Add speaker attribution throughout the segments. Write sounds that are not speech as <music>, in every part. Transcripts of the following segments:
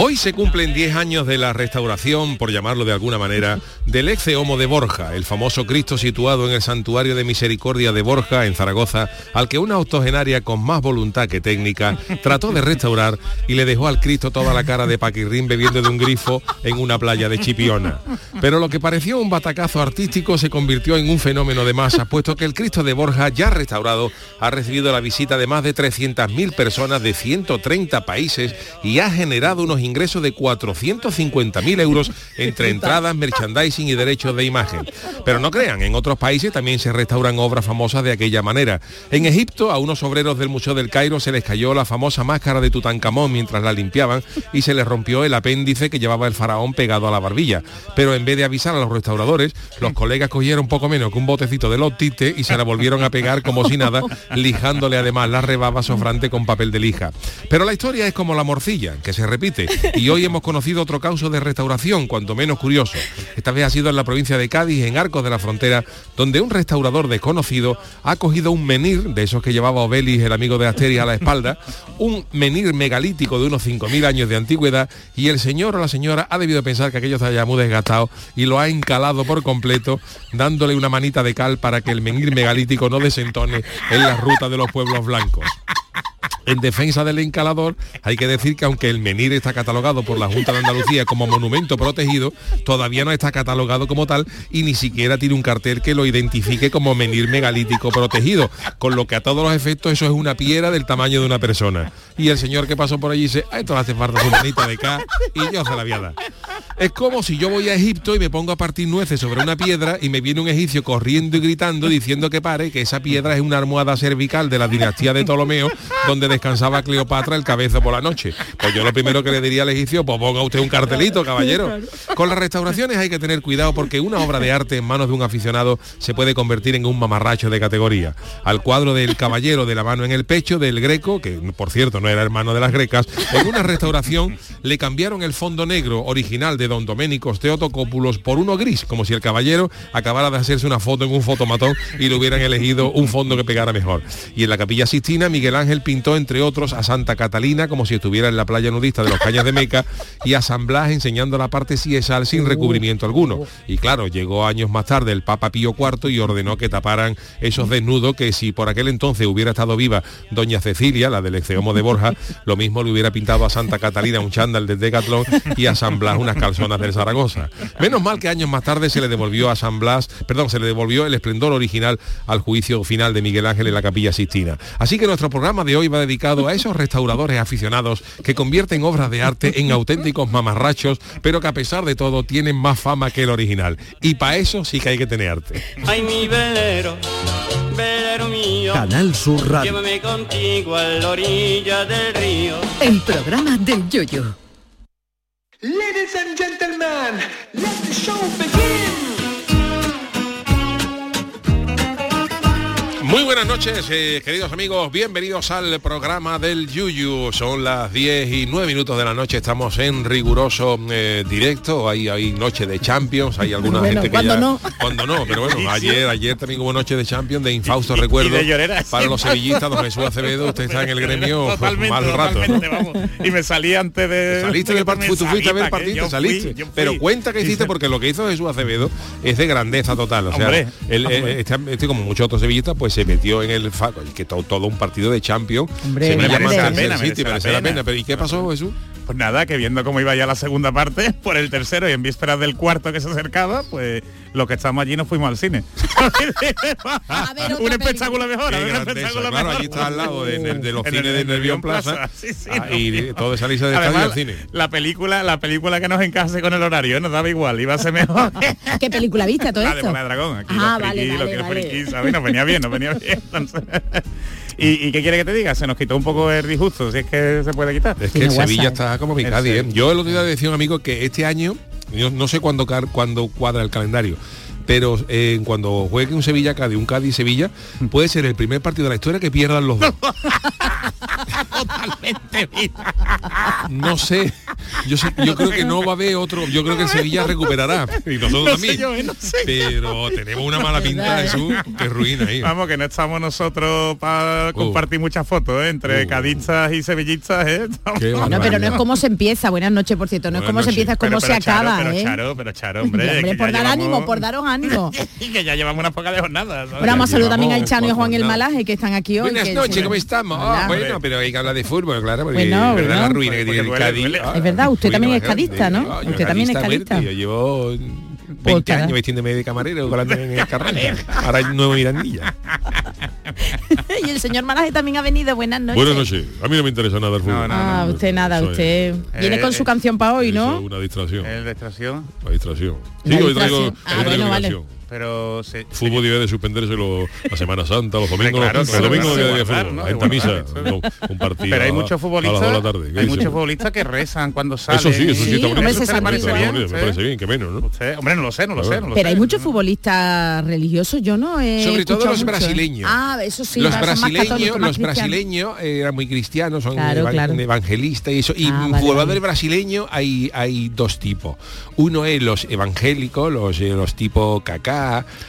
Speaker 1: Hoy se cumplen 10 años de la restauración, por llamarlo de alguna manera, del ex Homo de Borja, el famoso Cristo situado en el Santuario de Misericordia de Borja, en Zaragoza, al que una octogenaria con más voluntad que técnica trató de restaurar y le dejó al Cristo toda la cara de paquirrín bebiendo de un grifo en una playa de Chipiona. Pero lo que pareció un batacazo artístico se convirtió en un fenómeno de masa, puesto que el Cristo de Borja, ya restaurado, ha recibido la visita de más de 300.000 personas de 130 países y ha generado unos ingreso de 450.000 euros entre <laughs> entradas, merchandising y derechos de imagen. Pero no crean, en otros países también se restauran obras famosas de aquella manera. En Egipto, a unos obreros del Museo del Cairo se les cayó la famosa máscara de Tutankamón mientras la limpiaban y se les rompió el apéndice que llevaba el faraón pegado a la barbilla. Pero en vez de avisar a los restauradores, los colegas cogieron poco menos que un botecito de lotite y se la volvieron a pegar como si nada, lijándole además la rebaba sofrante con papel de lija. Pero la historia es como la morcilla, que se repite y hoy hemos conocido otro caso de restauración, cuanto menos curioso. Esta vez ha sido en la provincia de Cádiz, en Arcos de la Frontera, donde un restaurador desconocido ha cogido un menir, de esos que llevaba Obelis, el amigo de Asteria, a la espalda, un menir megalítico de unos 5.000 años de antigüedad, y el señor o la señora ha debido pensar que aquello está ya muy desgastado y lo ha encalado por completo, dándole una manita de cal para que el menir megalítico no desentone en la ruta de los pueblos blancos. <laughs> En defensa del encalador, hay que decir que aunque el menir está catalogado por la Junta de Andalucía como monumento protegido, todavía no está catalogado como tal y ni siquiera tiene un cartel que lo identifique como menir megalítico protegido, con lo que a todos los efectos eso es una piedra del tamaño de una persona. Y el señor que pasó por allí dice, a esto le hace falta su manita de acá y yo se la voy a dar. Es como si yo voy a Egipto y me pongo a partir nueces sobre una piedra y me viene un egipcio corriendo y gritando diciendo que pare, que esa piedra es una almohada cervical de la dinastía de Ptolomeo, donde descansaba Cleopatra el cabeza por la noche. Pues yo lo primero que le diría al egipcio, pues ponga usted un cartelito, caballero. Con las restauraciones hay que tener cuidado porque una obra de arte en manos de un aficionado se puede convertir en un mamarracho de categoría. Al cuadro del caballero de la mano en el pecho del greco, que por cierto no era hermano de las grecas, en una restauración le cambiaron el fondo negro original de don Doménicos Teotocópulos por uno gris, como si el caballero acabara de hacerse una foto en un fotomatón y le hubieran elegido un fondo que pegara mejor. Y en la capilla Sistina, Miguel Ángel pintó entre otros a Santa Catalina como si estuviera en la playa nudista de los Cañas de Meca y a San Blas enseñando la parte siesal sin recubrimiento alguno. Y claro, llegó años más tarde el Papa Pío IV y ordenó que taparan esos desnudos que si por aquel entonces hubiera estado viva doña Cecilia, la del exceomo de Borja, <laughs> lo mismo le hubiera pintado a Santa Catalina un chándal de Decathlon y a San Blas unas calzonas del Zaragoza. Menos mal que años más tarde se le devolvió a San Blas, perdón, se le devolvió el esplendor original al juicio final de Miguel Ángel en la Capilla Sistina. Así que nuestro programa de hoy va dedicado a esos restauradores aficionados que convierten obras de arte en auténticos mamarrachos, pero que a pesar de todo tienen más fama que el original. Y para eso sí que hay que tener arte.
Speaker 2: Ay, mi velero, velero mío.
Speaker 3: Canal Sur Radio.
Speaker 2: Llévame contigo a la orilla del río.
Speaker 3: El programa del Yoyo.
Speaker 4: Ladies and gentlemen, let the show begin.
Speaker 1: Muy buenas noches, eh, queridos amigos, bienvenidos al programa del Yuyu. Son las 10 y 9 minutos de la noche, estamos en riguroso eh, directo, hay, hay noche de Champions, hay alguna
Speaker 5: Bueno,
Speaker 1: gente que
Speaker 5: ¿cuándo
Speaker 1: ya...
Speaker 5: no?
Speaker 1: Cuando no, pero bueno, ayer, ayer también hubo noche de Champions de infausto recuerdo.
Speaker 6: de lloreras.
Speaker 1: para los sevillistas, don Jesús Acevedo, usted está en el gremio <laughs>
Speaker 6: Totalmente,
Speaker 1: mal rato. ¿no?
Speaker 6: totalmente, vamos. Y me salí antes de...
Speaker 1: Saliste
Speaker 6: de
Speaker 1: del partido, tú fuiste a ver el
Speaker 6: salí,
Speaker 1: partido, saliste.
Speaker 6: fui.
Speaker 1: Pero cuenta que hiciste porque lo que hizo Jesús Acevedo es de grandeza total. O sea,
Speaker 6: Hombre,
Speaker 1: él,
Speaker 6: hombre.
Speaker 1: este, este, como muchos otros sevillistas, pues se metió en el fa- que todo, todo un partido de Champions.
Speaker 5: Hombre,
Speaker 1: se
Speaker 5: merece
Speaker 1: llama
Speaker 5: la
Speaker 6: pena, merece la
Speaker 1: merece
Speaker 6: pena.
Speaker 1: Pero ¿y qué pasó, Jesús?
Speaker 6: Pues nada, que viendo cómo iba ya la segunda parte, <laughs> por el tercero y en vísperas del cuarto que se acercaba, pues los que estamos allí nos fuimos al cine. <laughs>
Speaker 5: A ver <laughs>
Speaker 6: un espectáculo mejor, a un espectáculo
Speaker 1: claro,
Speaker 6: mejor.
Speaker 1: allí está al lado de, de- de los
Speaker 6: En
Speaker 1: cines de
Speaker 6: el
Speaker 1: Nervión
Speaker 6: Nervión
Speaker 1: Plaza.
Speaker 6: Plaza, sí, sí,
Speaker 1: Ah,
Speaker 6: no.
Speaker 1: y todo de salirse estadio
Speaker 6: Además,
Speaker 1: al cine.
Speaker 6: la película, la película que nos encase con el horario, nos daba igual, iba a ser mejor.
Speaker 5: ¿Qué película viste a todo
Speaker 6: La de
Speaker 5: esto?
Speaker 6: Bola de Dragón, aquí
Speaker 5: Ah,
Speaker 6: los
Speaker 5: vale,
Speaker 6: frikis,
Speaker 5: vale,
Speaker 6: los que
Speaker 5: vale.
Speaker 6: frikis, ¿sabes? Nos venía bien, nos venía bien. Entonces, ¿Y, y qué quiere que te diga? Se nos quitó un poco el disgusto, si es que se puede quitar.
Speaker 1: Es que Sevilla
Speaker 5: WhatsApp.
Speaker 1: está como mi Cádiz. ¿eh? Yo el otro día decía a un amigo que este año, yo no sé cuándo cuadra el calendario, pero eh, cuando juegue un Sevilla Cádiz, un Cádiz Sevilla, puede ser el primer partido de la historia que pierdan los dos. No sé. Yo, sé- yo creo que no va a haber otro. Yo creo que el Sevilla recuperará. Y nosotros
Speaker 6: No sé
Speaker 1: también.
Speaker 6: yo, eh, no sé.
Speaker 1: Pero tenemos una mala pinta, Jesús, que ruina ahí.
Speaker 6: Vamos, que no estamos nosotros para compartir muchas fotos ¿eh? entre
Speaker 1: Uh.
Speaker 6: cadistas y sevillistas, ¿eh? Estamos-
Speaker 1: Qué
Speaker 5: No, pero no es como se empieza. Buenas noches, por cierto. No es como se empieza, es como
Speaker 6: Pero- pero
Speaker 5: se acaba,
Speaker 6: pero
Speaker 5: ¿eh?
Speaker 6: Charo, pero Charo, hombre, <laughs>
Speaker 5: Hombre, por dar
Speaker 6: llevamos-
Speaker 5: ánimo, por daros ánimo.
Speaker 6: Y <laughs> que ya llevamos unas pocas de jornadas.
Speaker 5: Ahora vamos a saludar también al Chano y a Juan el Malaje que están aquí hoy.
Speaker 1: Buenas noches, ¿cómo estamos? Ah, bueno, pero hay que hablar de fútbol, claro, porque
Speaker 5: Bueno,
Speaker 1: es verdad
Speaker 5: bueno.
Speaker 1: la ruina que tiene el Cádiz.
Speaker 5: Es verdad, usted también es cadista. ¿no? Usted también es
Speaker 1: cadista. Yo llevo 20
Speaker 5: Pues, cara.
Speaker 1: años vestiéndome de camarero colando en el Carranza. Ahora hay nuevo Mirandilla. <laughs>
Speaker 5: y el señor Malaje también ha venido. Buenas noches.
Speaker 1: Buenas noches. A mí no me interesa nada el fútbol.
Speaker 6: No, no,
Speaker 5: Ah,
Speaker 6: no,
Speaker 5: usted nada, usted viene
Speaker 6: Eh,
Speaker 5: con su
Speaker 6: eh,
Speaker 5: canción para hoy, ¿no?
Speaker 1: es una distracción. Una distracción. Sí,
Speaker 5: La
Speaker 1: hoy traigo,
Speaker 5: distracción.
Speaker 1: hoy
Speaker 5: Ah,
Speaker 1: traigo
Speaker 5: bueno, vale.
Speaker 6: Pero se,
Speaker 1: Fútbol debe de suspendérselo la Semana Santa, los domingos,
Speaker 6: Claro,
Speaker 1: los,
Speaker 6: claro,
Speaker 1: los domingos
Speaker 6: claro,
Speaker 1: debe de fútbol,
Speaker 6: ¿no?
Speaker 1: misa, no, un partido
Speaker 6: Pero hay
Speaker 1: a-
Speaker 6: muchos futbolistas,
Speaker 1: dos de la tarde. ¿qué
Speaker 6: hay
Speaker 1: dice?
Speaker 6: muchos futbolistas que rezan cuando salen.
Speaker 1: Eso sí, eso sí,
Speaker 5: Sí,
Speaker 1: está
Speaker 5: hombre,
Speaker 1: bonito.
Speaker 6: ¿Eso parece
Speaker 5: salva.
Speaker 6: bien?
Speaker 1: Me
Speaker 6: Sí.
Speaker 1: parece bien, que menos, ¿no?
Speaker 6: Usted- hombre, no lo sé, no lo sé, no lo
Speaker 5: Pero
Speaker 6: sé.
Speaker 5: hay muchos futbolistas religiosos, yo no he
Speaker 1: Sobre todo los
Speaker 5: mucho, ¿eh?
Speaker 1: brasileños.
Speaker 5: Ah, eso sí,
Speaker 1: los brasileños, los
Speaker 5: cristianos.
Speaker 1: brasileños eh, eran muy cristianos, son evangelistas y eso. Y
Speaker 5: Ah,
Speaker 1: jugadores brasileños hay, hay dos tipos. Uno es los evangélicos, los, eh, los tipo Kaká,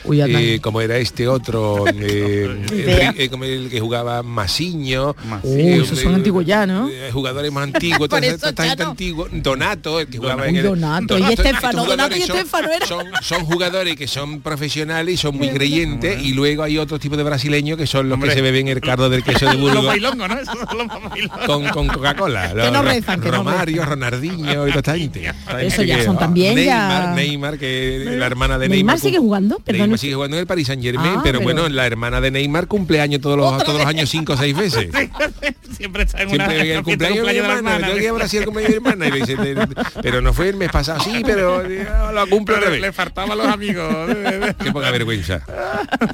Speaker 5: Uy, anda.
Speaker 1: eh, como era este otro, <laughs> eh, eh, como el que jugaba Masiño.
Speaker 5: Uy, esos son antiguos ya, ¿no?
Speaker 1: eh, jugadores más antiguos, <laughs>
Speaker 5: Por
Speaker 1: toda
Speaker 5: eso,
Speaker 1: esta gente
Speaker 5: Chano.
Speaker 1: antigua. Donato, el que jugaba
Speaker 5: Uy,
Speaker 1: en el
Speaker 5: Donato, y
Speaker 1: estos
Speaker 5: Estefano, Donato y Estefano era.
Speaker 1: son, son jugadores que son profesionales y son muy creyentes y luego hay otro tipo de brasileños que son los
Speaker 6: Hombre.
Speaker 1: que se beben el cardo del queso de Burgos
Speaker 6: ¿no? <laughs>
Speaker 1: Con, con Coca-Cola. Los
Speaker 5: no rezan, que no
Speaker 1: Romario, Ronaldinho y toda esta gente.
Speaker 5: Eso ya
Speaker 1: que-
Speaker 5: son también
Speaker 1: Neymar,
Speaker 5: ya-
Speaker 1: Neymar, que la hermana de
Speaker 5: ¿Neymar
Speaker 1: Neymar.
Speaker 5: sigue
Speaker 1: cum-
Speaker 5: jugando? Perdón.
Speaker 1: Neymar sigue jugando en el Paris Saint Germain,
Speaker 5: Ah,
Speaker 1: pero,
Speaker 5: pero-
Speaker 1: bueno, la hermana de Neymar cumpleaños todos los, todos los años cinco o seis veces. <laughs>
Speaker 6: Siempre está en
Speaker 1: Siempre el <laughs> cumpleaños de mi
Speaker 6: de
Speaker 1: hermana, que a Brasil al cumpleaños de mi hermana. Y le dice, "Te- te- pero no fue el mes pasado, sí, pero eh, lo cumple otra
Speaker 6: Pero
Speaker 1: vez.
Speaker 6: le faltaba a los amigos de- <laughs> de-
Speaker 1: Qué poca vergüenza.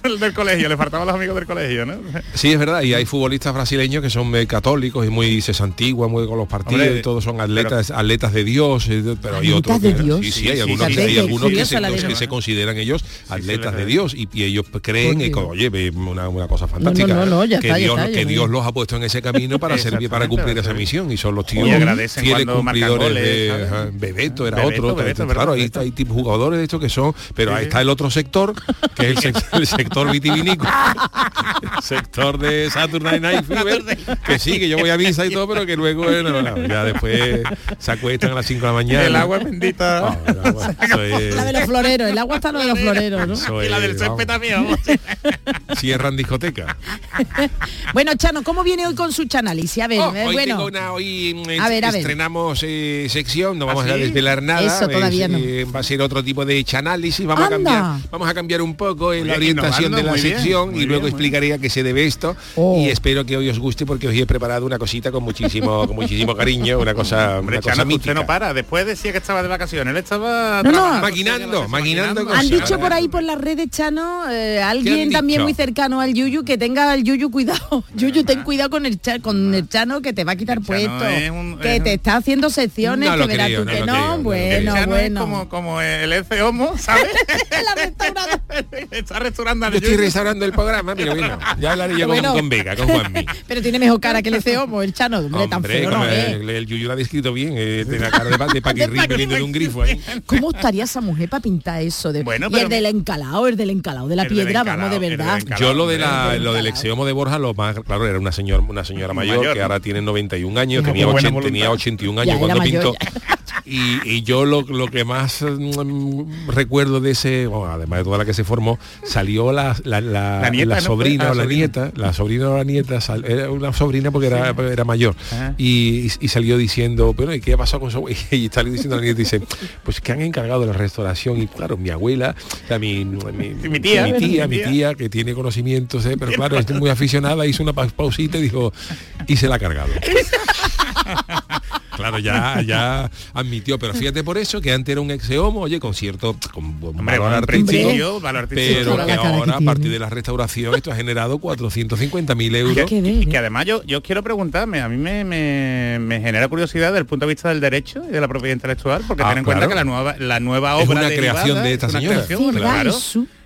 Speaker 6: del, del colegio, le faltaba a los amigos del colegio, ¿no?
Speaker 1: Sí, es verdad, y hay futbolistas brasileños que son eh, católicos y muy se santiguan muy con los partidos
Speaker 6: Hombre,
Speaker 1: y todos son atletas, atletas de Dios, eh, pero hay
Speaker 5: ¿Atletas
Speaker 1: otros
Speaker 5: de
Speaker 1: que-
Speaker 5: Dios?
Speaker 1: sí, sí, hay algunos, hay algunos
Speaker 5: de-
Speaker 1: que se consideran ellos atletas
Speaker 6: sí,
Speaker 1: de. Dios. Y, y ellos creen que oye, una, una cosa fantástica,
Speaker 5: no, no, ya
Speaker 1: que,
Speaker 5: está, ya
Speaker 1: Dios,
Speaker 5: está,
Speaker 1: que Dios los ha puesto en ese camino para servir, para cumplir esa misión. Y son los tíos fieles cumplidores
Speaker 6: goles,
Speaker 1: de Bebeto era
Speaker 6: Bebeto,
Speaker 1: otro,
Speaker 6: Bebeto,
Speaker 1: claro, ahí hay tipo jugadores de estos que son, pero
Speaker 6: Sí,
Speaker 1: ahí está el otro sector, que es el, <laughs> sec- el sector vitivinícola, <laughs> el sector de Saturday Night Fever, <laughs> que sí, que yo voy a misa y todo, pero que luego eh, no, no, ya después se acuestan a las 5 de la mañana.
Speaker 6: El agua bendita.
Speaker 1: Ah, el agua,
Speaker 5: La de los floreros, el agua está lo de los floreros, ¿no?
Speaker 1: eso
Speaker 6: y la
Speaker 1: es,
Speaker 6: del césped también. vamos. <laughs>
Speaker 1: Cierran discoteca. <laughs>
Speaker 5: Bueno, Chano, ¿cómo viene hoy con su chanálisis? A ver,
Speaker 1: Oh,
Speaker 5: eh,
Speaker 1: hoy
Speaker 5: bueno.
Speaker 1: tengo una, hoy mm,
Speaker 5: A ver, a
Speaker 1: estrenamos eh, sección, no vamos
Speaker 6: ¿Ah,
Speaker 1: a
Speaker 6: sí?
Speaker 1: desvelar nada.
Speaker 5: Eso todavía no.
Speaker 1: eh, va a ser otro tipo de chanálisis, vamos a cambiar, vamos a cambiar un poco en la orientación de la
Speaker 6: muy
Speaker 1: sección y luego
Speaker 6: bien,
Speaker 1: explicaré a qué se debe esto
Speaker 5: Oh.
Speaker 1: y espero que hoy os guste porque os he preparado una cosita con muchísimo, <laughs> con muchísimo cariño, una cosa,
Speaker 6: Hombre,
Speaker 1: una cosa
Speaker 6: Chano,
Speaker 1: mítica.
Speaker 6: usted no para. Después decía que estaba de vacaciones. Él estaba
Speaker 5: No, no.
Speaker 1: Maquinando, maquinando
Speaker 5: Han dicho por ahí por las redes, Chano, eh, alguien también muy cercano al Yuyu, que tenga el Yuyu cuidado. <laughs> Yuyu, ten cuidado con el, cha- con el Chano que te va a quitar puesto.
Speaker 6: es un-
Speaker 5: que
Speaker 6: es
Speaker 5: te
Speaker 6: un-
Speaker 5: está haciendo secciones,
Speaker 1: No
Speaker 5: que verás tú
Speaker 1: no
Speaker 5: que no. bueno, bueno.
Speaker 6: es como, como el Ece Homo, ¿sabes? <laughs>
Speaker 5: La. <laughs>
Speaker 6: Está restaurando al
Speaker 1: Yo estoy restaurando el programa, pero bueno, ya hablaré yo con,
Speaker 5: Bueno.
Speaker 1: con Vega, con Juanmi.
Speaker 5: Pero tiene mejor cara que el CEO, el Chano, hombre, tan feo no
Speaker 1: el, el Yuyu lo ha descrito bien, eh, tiene la cara de, de paquirrín
Speaker 5: De
Speaker 1: un grifo.
Speaker 5: ¿Cómo estaría esa mujer para pintar eso? De...
Speaker 6: Bueno, pero-
Speaker 5: del encalado, el del encalado de la
Speaker 6: El
Speaker 5: piedra,
Speaker 6: encalao,
Speaker 5: vamos, de
Speaker 6: del
Speaker 5: verdad.
Speaker 6: encalao.
Speaker 1: Yo lo de la, lo del
Speaker 5: encalao.
Speaker 1: exeomo de Borja, lo más claro, era una señora, una señora mayor, <laughs>
Speaker 6: Mayor,
Speaker 1: que ahora tiene 91 años, tenía,
Speaker 6: buena
Speaker 1: 80
Speaker 6: voluntad.
Speaker 1: tenía 81
Speaker 5: Ya,
Speaker 1: años
Speaker 5: era
Speaker 1: cuando
Speaker 5: mayor,
Speaker 1: pintó. Y, y yo lo, lo que más mm, recuerdo de ese, bueno, además de toda la que se formó, salió la, la, la-
Speaker 6: La nieta,
Speaker 1: la
Speaker 6: ¿no?
Speaker 1: sobrina
Speaker 6: Ah,
Speaker 1: o la
Speaker 6: sobrina.
Speaker 1: nieta, la sobrina o la nieta, sal- era una sobrina porque era, era mayor. Y, y salió diciendo, bueno, ¿y qué ha pasado con su abuela? <laughs> Y salió diciendo a la nieta, dice, pues que han encargado de la restauración. Y claro, mi abuela, o sea, mi, mi,
Speaker 6: Mi tía,
Speaker 1: mi tía,
Speaker 6: mi
Speaker 1: mi
Speaker 6: tía.
Speaker 1: que tiene conocimientos, ¿eh? pero claro, es muy aficionada, hizo una pa- pausita y dijo, y se la ha cargado. <laughs> Claro, ya, ya admitió, pero fíjate por eso que antes era un ex homo, oye, con cierto con buen
Speaker 6: Hombre,
Speaker 1: valor
Speaker 6: un
Speaker 1: artístico,
Speaker 6: principio, valor artístico.
Speaker 1: pero que ahora a partir de la restauración esto ha generado 450.000 euros.
Speaker 5: que
Speaker 6: Y
Speaker 5: ¿eh?
Speaker 6: que además yo, yo quiero preguntarme, a mí me, me- me genera curiosidad desde el punto de vista del derecho y de la propiedad intelectual, porque
Speaker 1: Ah,
Speaker 6: ten en cuenta que la nueva, la nueva
Speaker 1: Es
Speaker 6: obra
Speaker 1: una
Speaker 6: derivada
Speaker 1: creación de esta
Speaker 6: es una
Speaker 1: señora.
Speaker 6: creación,
Speaker 5: Sí,
Speaker 6: claro.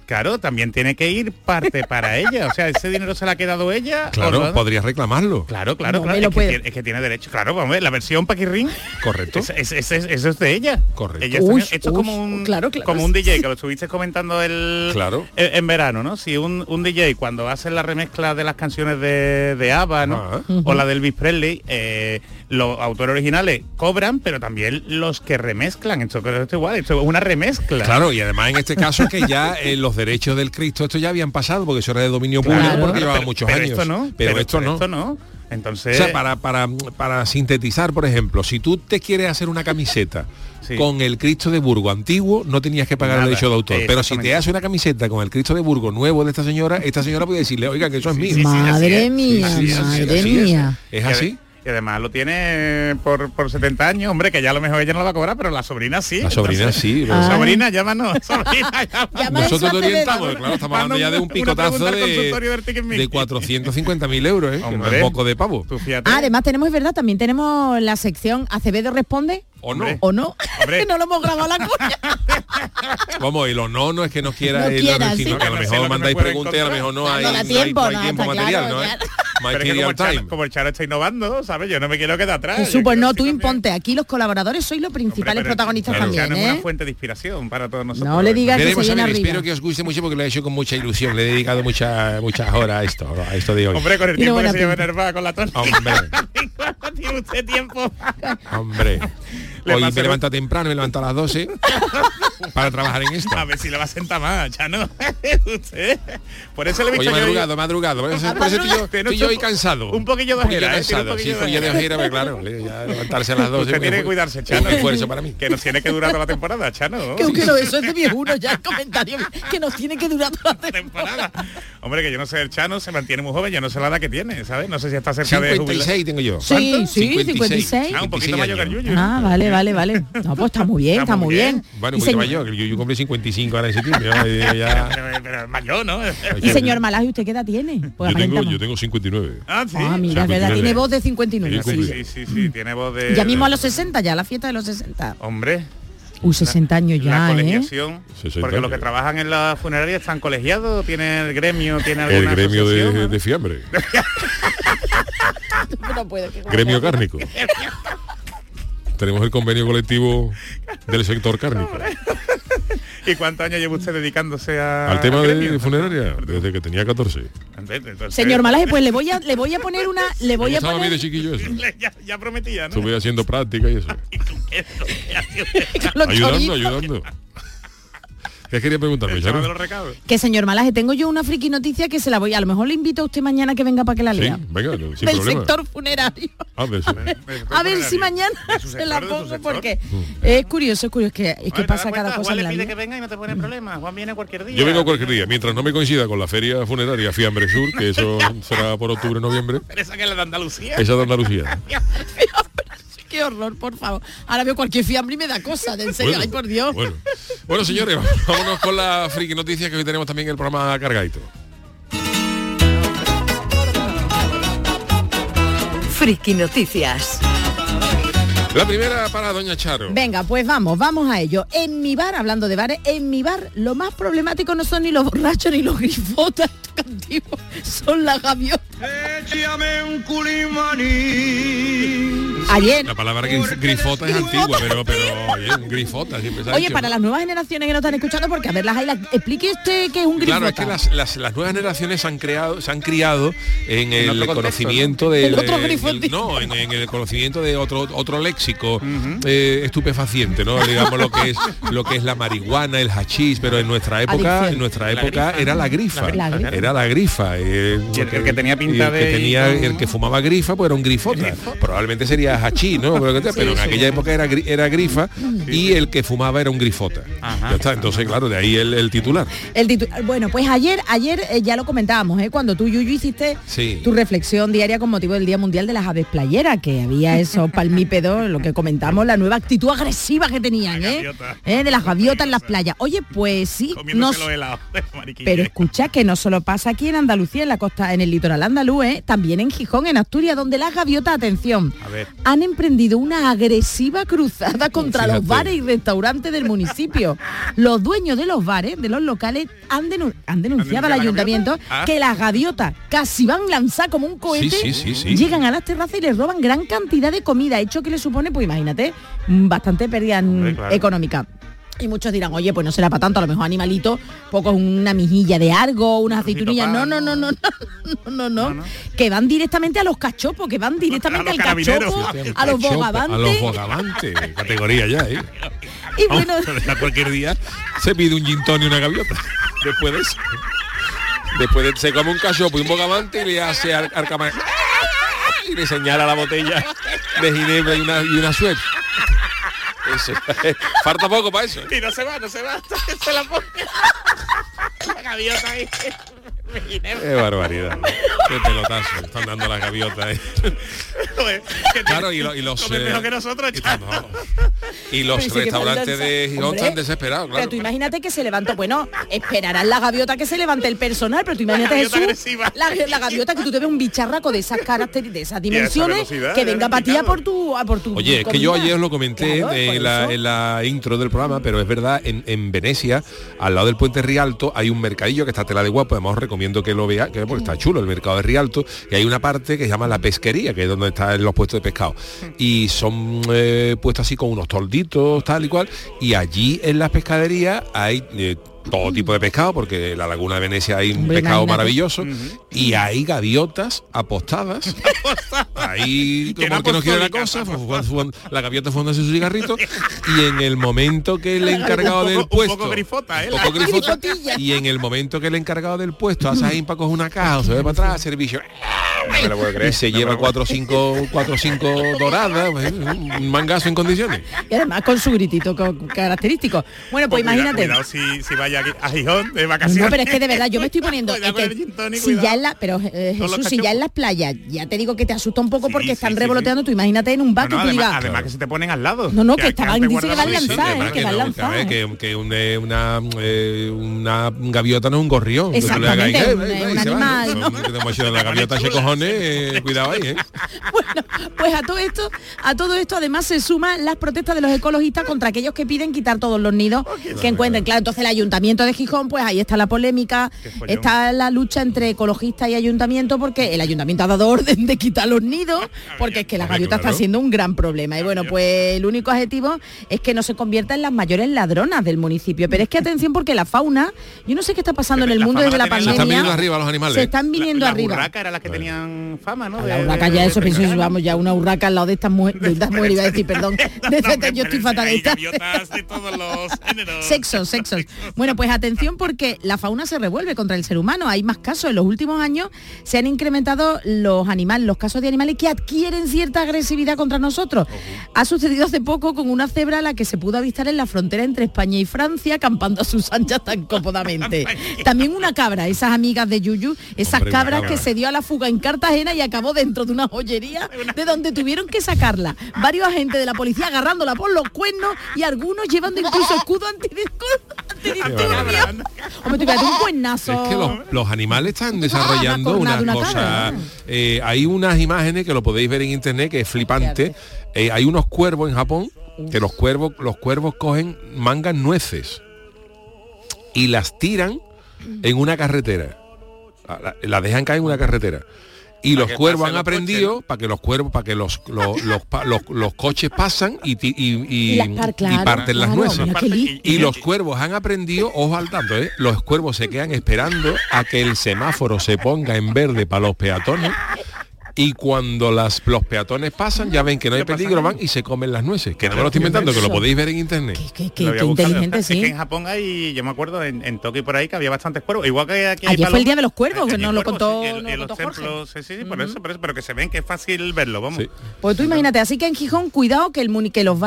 Speaker 6: Claro, también tiene que ir parte para <laughs> ella. O sea, ese dinero se la ha quedado ella.
Speaker 1: Claro,
Speaker 6: no?
Speaker 1: podrías reclamarlo.
Speaker 6: Claro, claro,
Speaker 5: No
Speaker 6: claro. Es que, tiene, es que tiene derecho. Claro, vamos a ver, la versión Paquirrín.
Speaker 1: Correcto.
Speaker 6: es- es- es- es- eso es de ella.
Speaker 1: Correcto.
Speaker 6: Ella está-
Speaker 5: Uy,
Speaker 6: esto es
Speaker 5: uy,
Speaker 6: como un
Speaker 5: claro, claro.
Speaker 6: como un DJ que lo estuviste comentando el
Speaker 1: Claro.
Speaker 6: en, en verano, ¿no? Si un, un DJ cuando hace la remezcla de las canciones de, de ABBA, ¿no?
Speaker 1: Ah.
Speaker 6: O la de Elvis Presley, eh, los autores originales cobran, pero también los que remezclan. Esto, esto es igual, esto es una remezcla.
Speaker 1: Claro, y además en este caso que ya eh, los derechos del Cristo, esto ya habían pasado, porque eso era de dominio público
Speaker 5: Claro.
Speaker 1: porque llevaba
Speaker 6: pero,
Speaker 1: muchos
Speaker 6: pero
Speaker 1: años.
Speaker 6: Esto no,
Speaker 1: pero, esto no.
Speaker 6: Esto no. Entonces,
Speaker 1: O sea, para, para, para sintetizar, por ejemplo, si tú te quieres hacer una camiseta
Speaker 6: Sí.
Speaker 1: con el Cristo de Burgo antiguo, no tenías que pagar el
Speaker 6: Nada,
Speaker 1: derecho de autor. Pero si te hace una camiseta con el Cristo de Burgo nuevo de esta señora, esta señora puede decirle, oiga, que eso es mío.
Speaker 5: Madre
Speaker 6: es.
Speaker 5: mía,
Speaker 1: es,
Speaker 5: madre
Speaker 1: así es.
Speaker 5: mía.
Speaker 1: ¿Es
Speaker 6: Y ade-
Speaker 1: así?
Speaker 6: Y además lo tiene por, por 70 años, hombre, que ya a lo mejor ella no la va a cobrar, pero la sobrina sí.
Speaker 1: La sobrina
Speaker 6: Entonces,
Speaker 1: sí. Pero-
Speaker 6: Sobrina, llámanos. <laughs> Sobrina, llámanos.
Speaker 5: Llama
Speaker 1: Nosotros te orientamos, claro, estamos hablando ya de un picotazo de, de 450.000 euros, ¿eh? <laughs>
Speaker 6: Hombre.
Speaker 1: es poco de pavo.
Speaker 6: Tú fíjate.
Speaker 5: Ah, además tenemos, es verdad, también tenemos la sección Acevedo responde
Speaker 1: ¿O no?
Speaker 6: Hombre.
Speaker 5: o no.
Speaker 6: Hombre. <laughs>
Speaker 5: que no lo hemos grabado la <laughs> cuña.
Speaker 1: Vamos, y lo no no es que no quiera,
Speaker 5: No
Speaker 1: el-
Speaker 5: quiera,
Speaker 1: sino
Speaker 5: sí.
Speaker 1: que a lo
Speaker 6: No sé
Speaker 1: mejor
Speaker 6: que
Speaker 1: mandáis
Speaker 6: me
Speaker 1: preguntas y a lo mejor no hay,
Speaker 5: No da
Speaker 1: no hay-
Speaker 5: tiempo,
Speaker 1: no hay
Speaker 5: no,
Speaker 1: tiempo
Speaker 5: está
Speaker 1: material,
Speaker 5: claro,
Speaker 1: ¿no? ¿eh?
Speaker 6: Pero es que como el, Charo, como el Charo está innovando, ¿sabes? Yo no me quiero quedar atrás.
Speaker 5: Pues no, tú imponte. Aquí los colaboradores sois los
Speaker 6: Hombre,
Speaker 5: principales
Speaker 6: pero
Speaker 5: protagonistas
Speaker 6: el Charo
Speaker 5: también,
Speaker 6: es una
Speaker 5: ¿eh?
Speaker 6: fuente de inspiración para todos nosotros.
Speaker 5: No le digas que se
Speaker 1: Veremos a
Speaker 5: viene
Speaker 1: ver,
Speaker 5: arriba.
Speaker 1: espero que os guste mucho porque lo he hecho con mucha ilusión. Le he dedicado mucha, muchas horas a esto, a esto de hoy.
Speaker 6: Hombre, con el tiempo que se lleva enervada con la tónica.
Speaker 1: Hombre. <laughs> <laughs>
Speaker 6: Tiene usted tiempo.
Speaker 1: Hombre.
Speaker 6: Le
Speaker 1: Hoy me
Speaker 6: un-
Speaker 1: levanto temprano, me levanto a las 12 <laughs> para trabajar en esto.
Speaker 6: A ver si le va a sentar más, ya no. <laughs> Usted. Por eso le he visto yo-
Speaker 1: madrugado, madrugado. Por eso, por eso estoy yo, estoy yo hoy cansado.
Speaker 6: un poquillo de
Speaker 1: Un
Speaker 6: ojera, ¿eh? Un
Speaker 1: cansado. Sí, un
Speaker 6: de
Speaker 1: de ojera, pero claro, ya levantarse a las 12. <laughs>
Speaker 6: Usted
Speaker 1: pues,
Speaker 6: tiene que cuidarse,
Speaker 1: un
Speaker 6: Chano.
Speaker 1: esfuerzo para mí.
Speaker 6: Que nos tiene que durar toda la temporada, Chano.
Speaker 5: Que, eso es de viejuno ya el comentario que nos tiene que durar toda la temporada.
Speaker 6: Hombre, que yo no sé, el Chano se mantiene muy joven, yo no sé la edad que tiene, ¿sabes? No sé si está cerca de jubilar.
Speaker 1: 56 tengo yo.
Speaker 5: Sí, sí, 56.
Speaker 6: Ah, un poquito mayor que el Yuyu.
Speaker 5: Ah, vale, vale, vale. No, pues está muy bien, está, muy bien.
Speaker 1: Bueno,
Speaker 5: y,
Speaker 1: un poquito
Speaker 5: señ-
Speaker 1: mayor, que yo, yo cumplí 55 ahora en septiembre. <laughs>
Speaker 6: Pero, pero es mayor, ¿no?
Speaker 5: y señor Malaje, ¿usted qué edad tiene? Pues
Speaker 1: Yo tengo,
Speaker 5: aparenta
Speaker 1: yo
Speaker 5: más.
Speaker 1: tengo 59.
Speaker 6: Ah, sí.
Speaker 5: Ah, mira, es verdad,
Speaker 1: 59.
Speaker 5: tiene voz de 59.
Speaker 1: Sí,
Speaker 6: Sí,
Speaker 5: sí.
Speaker 6: sí, tiene voz de...
Speaker 5: Ya mismo a los 60, ya la fiesta de los 60.
Speaker 6: Hombre,
Speaker 5: Uy, 60 años
Speaker 6: la
Speaker 5: ya, ¿eh?
Speaker 6: colegiación.
Speaker 1: 60
Speaker 6: Porque los que trabajan en la funeraria están colegiados, tienen el gremio, tienen
Speaker 1: El gremio de, de fiambre. <laughs> <laughs>
Speaker 5: No puedo, que-
Speaker 1: Gremio cárnico. Tenemos el convenio colectivo del sector cárnico.
Speaker 6: ¿Y cuántos años lleva usted dedicándose a,
Speaker 1: Al tema de funeraria, desde que tenía 14.
Speaker 6: Entonces,
Speaker 5: Señor Malaje, pues le voy a le voy a poner una le voy a
Speaker 1: gustaba a mí de
Speaker 5: poner
Speaker 1: chiquillo eso. <laughs>
Speaker 6: ya, ya prometía, ¿no?
Speaker 1: Estuve haciendo práctica y eso. <laughs> Ayudando, ayudando. ¿Qué quería preguntarme,
Speaker 6: El chaval de
Speaker 1: Charo?
Speaker 6: los recados.
Speaker 5: Que señor Malaje, tengo yo una friki noticia que se la voy, a lo mejor le invito a usted mañana que venga para que la
Speaker 1: Sí,
Speaker 5: lea.
Speaker 1: venga, no, sin
Speaker 5: Del
Speaker 1: problema.
Speaker 5: sector funerario.
Speaker 1: Ah, de eso.
Speaker 5: A ver si mañana se la
Speaker 6: sector,
Speaker 5: pongo porque es curioso, es curioso, es que, es que
Speaker 6: Oye, ¿te
Speaker 5: pasa cada cosa
Speaker 6: Juan
Speaker 5: en
Speaker 6: le
Speaker 5: la
Speaker 6: pide
Speaker 5: vida.
Speaker 6: que venga y no te pone problema. Juan viene cualquier día.
Speaker 1: Yo vengo cualquier día, mientras no me coincida con la feria funeraria Fiambre Sur, que eso <laughs> será por octubre, noviembre,
Speaker 6: Pero esa que es la de Andalucía.
Speaker 1: esa de Andalucía. <laughs>
Speaker 5: Qué horror, por favor. Ahora veo cualquier fiambre y me da cosa, de en serio,
Speaker 1: Bueno,
Speaker 5: ay por Dios.
Speaker 1: Bueno. bueno, señores, <laughs> vámonos con la friki noticia que hoy tenemos también el programa cargadito.
Speaker 3: Friki Noticias.
Speaker 1: La primera para Doña Charo.
Speaker 5: Venga, pues vamos, vamos a ello. En mi bar, hablando de bares, en mi bar lo más problemático no son ni los borrachos ni los grifotas son las gaviotas. Ayer,
Speaker 1: La palabra grif- grifota es antigua, pero, pero oye, un grifota siempre se ha
Speaker 5: oye,
Speaker 1: dicho,
Speaker 5: para
Speaker 1: ¿no?
Speaker 5: las nuevas generaciones que no están escuchando, porque a ver, las hay, las- explique usted qué es un grifota.
Speaker 1: Claro, es que las, las- las nuevas generaciones se han creado, se han criado en el
Speaker 6: contexto,
Speaker 1: conocimiento
Speaker 5: ¿no?
Speaker 1: de
Speaker 5: otro
Speaker 1: no, en, en el conocimiento de otro otro léxico eh, estupefaciente, ¿no? Digamos lo que es <laughs> lo que es la marihuana, el hachís, pero en nuestra época,
Speaker 5: Adicción.
Speaker 1: en nuestra época era la grifa,
Speaker 5: La grifa.
Speaker 1: era la grifa. eh,
Speaker 6: Y el- el que tenía pinta
Speaker 1: el que
Speaker 6: de-
Speaker 1: tenía- el que fumaba grifa, pues era un grifota. Probablemente sería hachí, ¿no? <laughs> Pero, en aquella época era, era grifa y el que fumaba era un grifota.
Speaker 6: Ajá.
Speaker 1: Ya está, entonces claro, de ahí el, el titular.
Speaker 5: El titu- bueno, pues ayer, ayer eh, ya lo comentábamos, ¿eh? cuando tú, Yuyu, hiciste
Speaker 1: Sí.
Speaker 5: tu reflexión diaria con motivo del Día Mundial de las Aves Playeras, que había esos <laughs> palmípedos, lo que comentamos, la nueva actitud agresiva que tenían, ¿eh? ¿Eh? De las gaviotas en las playas. Oye, pues sí, no, pero escucha que no solo pasa aquí en Andalucía, en la costa, en el litoral andaluz, ¿eh? también en Gijón, en Asturias, donde las gaviotas, atención,
Speaker 6: A ver.
Speaker 5: Han emprendido una agresiva cruzada contra los bares y restaurantes del municipio. Los dueños de los bares, de los locales, han, denu- han denunciado al ayuntamiento?
Speaker 6: Ah.
Speaker 5: que las gaviotas casi van lanzadas como un cohete,
Speaker 1: Sí, sí, sí,
Speaker 5: llegan a las terrazas y les roban gran cantidad de comida, hecho que le supone, pues imagínate, mm, bastante pérdida mm,
Speaker 6: Hombre, claro.
Speaker 5: económica y muchos dirán, oye, pues no será para tanto, a lo mejor animalito, poco una mijilla de algo, unas aceitunillas. No, no, no, no, no, no, no, no, Que van directamente a los cachopos, que van directamente al cachopo, a los bogavantes.
Speaker 1: A los bogavantes, categoría ya, ¿eh?
Speaker 5: Y bueno. <laughs>
Speaker 1: A cualquier día se pide un gintón y una gaviota. Después de eso. Después de, se come un cachopo y un bogavante y le hace al, al y le señala la botella de ginebra y una, y una suerte. Eso. Falta poco para eso.
Speaker 6: Y no se va, no se va, <laughs> se la pone. la gaviota ahí.
Speaker 1: Qué barbaridad. Qué pelotazo están dando las gaviotas. ¿eh? Claro, y, lo- y los eh,
Speaker 6: mejor que nosotros,
Speaker 1: y, no. Y los
Speaker 5: Pero
Speaker 1: restaurantes de Gijón están desesperados,
Speaker 5: Pero
Speaker 1: claro.
Speaker 5: tú imagínate que se levantó, bueno, esperarán la gaviota que se levante el personal, pero tú imagínate
Speaker 6: gaviota
Speaker 5: Jesús,
Speaker 6: agresiva.
Speaker 5: la, la gaviota que tú te ves un bicharraco de esas características, de esas dimensiones, que venga
Speaker 6: lo
Speaker 5: para ti a por tu a por tu
Speaker 1: Oye, es que yo ayer lo comenté
Speaker 5: Claro,
Speaker 1: en, la,
Speaker 5: eso.
Speaker 1: en la intro del programa, pero es verdad, en, en Venecia, al lado del puente Rialto, hay un mercadillo que está tela de guapo, además os recomiendo que lo veáis, que porque está chulo el mercado de Rialto, y hay una parte que se llama la pesquería, que es donde están los puestos de pescado. Y son eh, puestos así con unos tolditos, tal y cual, y allí en las pescaderías hay... eh, todo tipo de pescado, porque en la laguna de Venecia hay un pescado
Speaker 5: imagínate.
Speaker 1: maravilloso, y hay gaviotas apostadas <laughs> ahí como que no quiere la cosa, pues, fumando- la gaviota fumándose su cigarrito y en el momento que el <laughs> encargado
Speaker 6: poco-
Speaker 1: del
Speaker 6: un
Speaker 1: puesto
Speaker 6: poco grifota, ¿eh?
Speaker 1: un poco grifota,
Speaker 5: grifotilla.
Speaker 1: y en el momento que el encargado del puesto hace ahí para coger una caja o se ve para atrás servicio y se lleva cuatro o cinco cuatro o cinco doradas pues, un mangazo en condiciones
Speaker 5: Y además con su gritito co- característico. Bueno, pues,
Speaker 6: Pues
Speaker 5: imagínate.
Speaker 6: Cuidado si, si vaya a Gijón de vacaciones.
Speaker 5: No, pero es que de verdad yo me estoy poniendo es que si ya en la pero eh, Jesús, si ya en las playas ya te digo que te asusta un poco
Speaker 6: Sí,
Speaker 5: porque
Speaker 6: sí,
Speaker 5: están
Speaker 6: sí,
Speaker 5: revoloteando, tú imagínate en un bar
Speaker 6: No, no,
Speaker 5: que tú
Speaker 6: además,
Speaker 5: digas
Speaker 6: además que se te ponen al lado.
Speaker 5: No, no, que
Speaker 6: hay
Speaker 5: estaban- dice que van ¿eh? que
Speaker 1: que
Speaker 5: van
Speaker 1: que,
Speaker 5: ¿eh?
Speaker 1: que- que un, una, eh, una gaviota no es un gorrión. que. Que la gaviota cojones, cuidado ahí. <laughs>
Speaker 5: Bueno, pues a todo esto, a todo esto además se suman las protestas de los ecologistas contra aquellos que piden quitar todos los nidos que encuentren. Claro, entonces el ayuntamiento de Gijón, pues ahí está la polémica, está la lucha entre ecologistas y ayuntamiento porque el ayuntamiento ha dado orden de quitar los nidos, <laughs> porque es que la
Speaker 1: Hombre,
Speaker 5: gaviota
Speaker 1: claro.
Speaker 5: está siendo un gran problema. Y bueno, pues el único objetivo es que no se convierta en las mayores ladronas del municipio. Pero es que atención porque la fauna, yo no sé qué está pasando en el mundo desde la pandemia.
Speaker 1: Se están viniendo arriba los animales.
Speaker 5: Se están viniendo
Speaker 6: la,
Speaker 5: arriba.
Speaker 6: La urraca era la que tenían fama, ¿no?
Speaker 5: La urraca ya
Speaker 6: de
Speaker 5: eso, pienso, vamos, ya una urraca al lado de estas mujeres, <laughs> de estas mujeres iba a decir, <laughs> perdón, de yo estoy
Speaker 6: pero
Speaker 5: fatal.
Speaker 6: hay
Speaker 5: esta-
Speaker 6: gaviotas de todos los géneros.
Speaker 5: Sexos, sexos. Bueno, pues atención porque la fauna se revuelve contra el ser humano. Hay más casos. En los últimos años se han incrementado los animales, los casos de animales que adquieren cierta agresividad contra nosotros. Ha sucedido hace poco con una cebra a la que se pudo avistar en la frontera entre España y Francia, acampando a sus anchas tan cómodamente. <laughs> También una cabra, esas amigas de Yuyu, esas
Speaker 1: Hombre,
Speaker 5: cabras
Speaker 1: cabra.
Speaker 5: que se dio a la fuga en Cartagena y acabó dentro de una joyería de donde tuvieron que sacarla. Varios agentes de la policía agarrándola por los cuernos y algunos llevando incluso escudo antidisturbio. Hombre, un <laughs> cuernazo.
Speaker 1: Es que los, los animales están desarrollando
Speaker 5: Ah, una
Speaker 1: unas
Speaker 5: cornada, una
Speaker 1: cosas.
Speaker 5: cabra.
Speaker 1: eh, hay unas imágenes que lo podéis ver en internet que es flipante. Eh, hay unos cuervos en Japón que los cuervos, los cuervos cogen mangan nueces y las tiran en una carretera. La- Las dejan caer en una carretera. Y los cuervos han
Speaker 6: coches,
Speaker 1: aprendido para que los cuervos, para que los, <laughs> los, los, los- los coches pasan y, y, y-
Speaker 5: Y las par-
Speaker 1: y
Speaker 5: claro,
Speaker 1: parten las
Speaker 5: claro,
Speaker 1: nueces. Y los cuervos han aprendido, ojo al tanto, ¿eh? los cuervos se quedan esperando a que el semáforo se ponga en verde para los peatones
Speaker 7: y cuando las, los peatones pasan ya ven que no hay
Speaker 6: ¿Qué pasa
Speaker 7: peligro, van y se comen las nueces. Que no me lo estoy inventando, que lo podéis ver en internet.
Speaker 5: Qué, inteligente,
Speaker 6: Es que
Speaker 5: sí.
Speaker 6: en Japón hay, yo me acuerdo, en, en Tokio y por ahí que había bastantes cuervos. Igual que aquí hay
Speaker 5: Ayer fue el. Día de los Cuervos, que nos
Speaker 6: hay
Speaker 5: lo contó-
Speaker 6: sí,
Speaker 5: lo Jorge.
Speaker 6: templos, sí, sí, sí, por eso, por eso, pero que se ven que es fácil verlo, vamos.
Speaker 7: Sí.
Speaker 5: Pues tú imagínate, así que en Gijón, cuidado que el que los,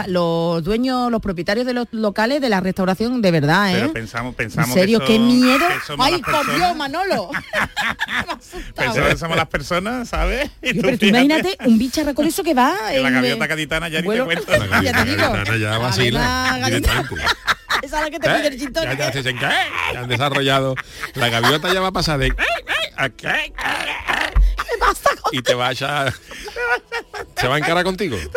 Speaker 5: dueños, los propietarios de los locales de la restauración, de verdad, ¿eh?
Speaker 6: Pero pensamos, pensamos
Speaker 5: en serio,
Speaker 6: que
Speaker 5: qué miedo.
Speaker 6: que
Speaker 5: Ay, por Dios. Manolo. <laughs> <laughs> Me.
Speaker 6: Pensamos que somos las personas, ¿sabes? <laughs>
Speaker 5: Yo, pero tú imagínate un bicharraco de eso que va
Speaker 6: que la
Speaker 5: en,
Speaker 6: gaviota
Speaker 5: eh,
Speaker 6: gaditana ya ni
Speaker 5: vuelo- <laughs>
Speaker 6: te cuento.
Speaker 7: La
Speaker 5: te
Speaker 7: gaviota gaditana ya
Speaker 5: La
Speaker 7: vacila. <laughs>
Speaker 5: Esa es la que te
Speaker 7: ¿Eh?
Speaker 5: pide el tonic,
Speaker 7: Ya, ya
Speaker 5: ¿eh?
Speaker 7: se "Eh", ya han desarrollado. La gaviota ya va a pasar de "Eh, eh", a "¿Qué?", y te va a echar. Se va a encarar contigo. Y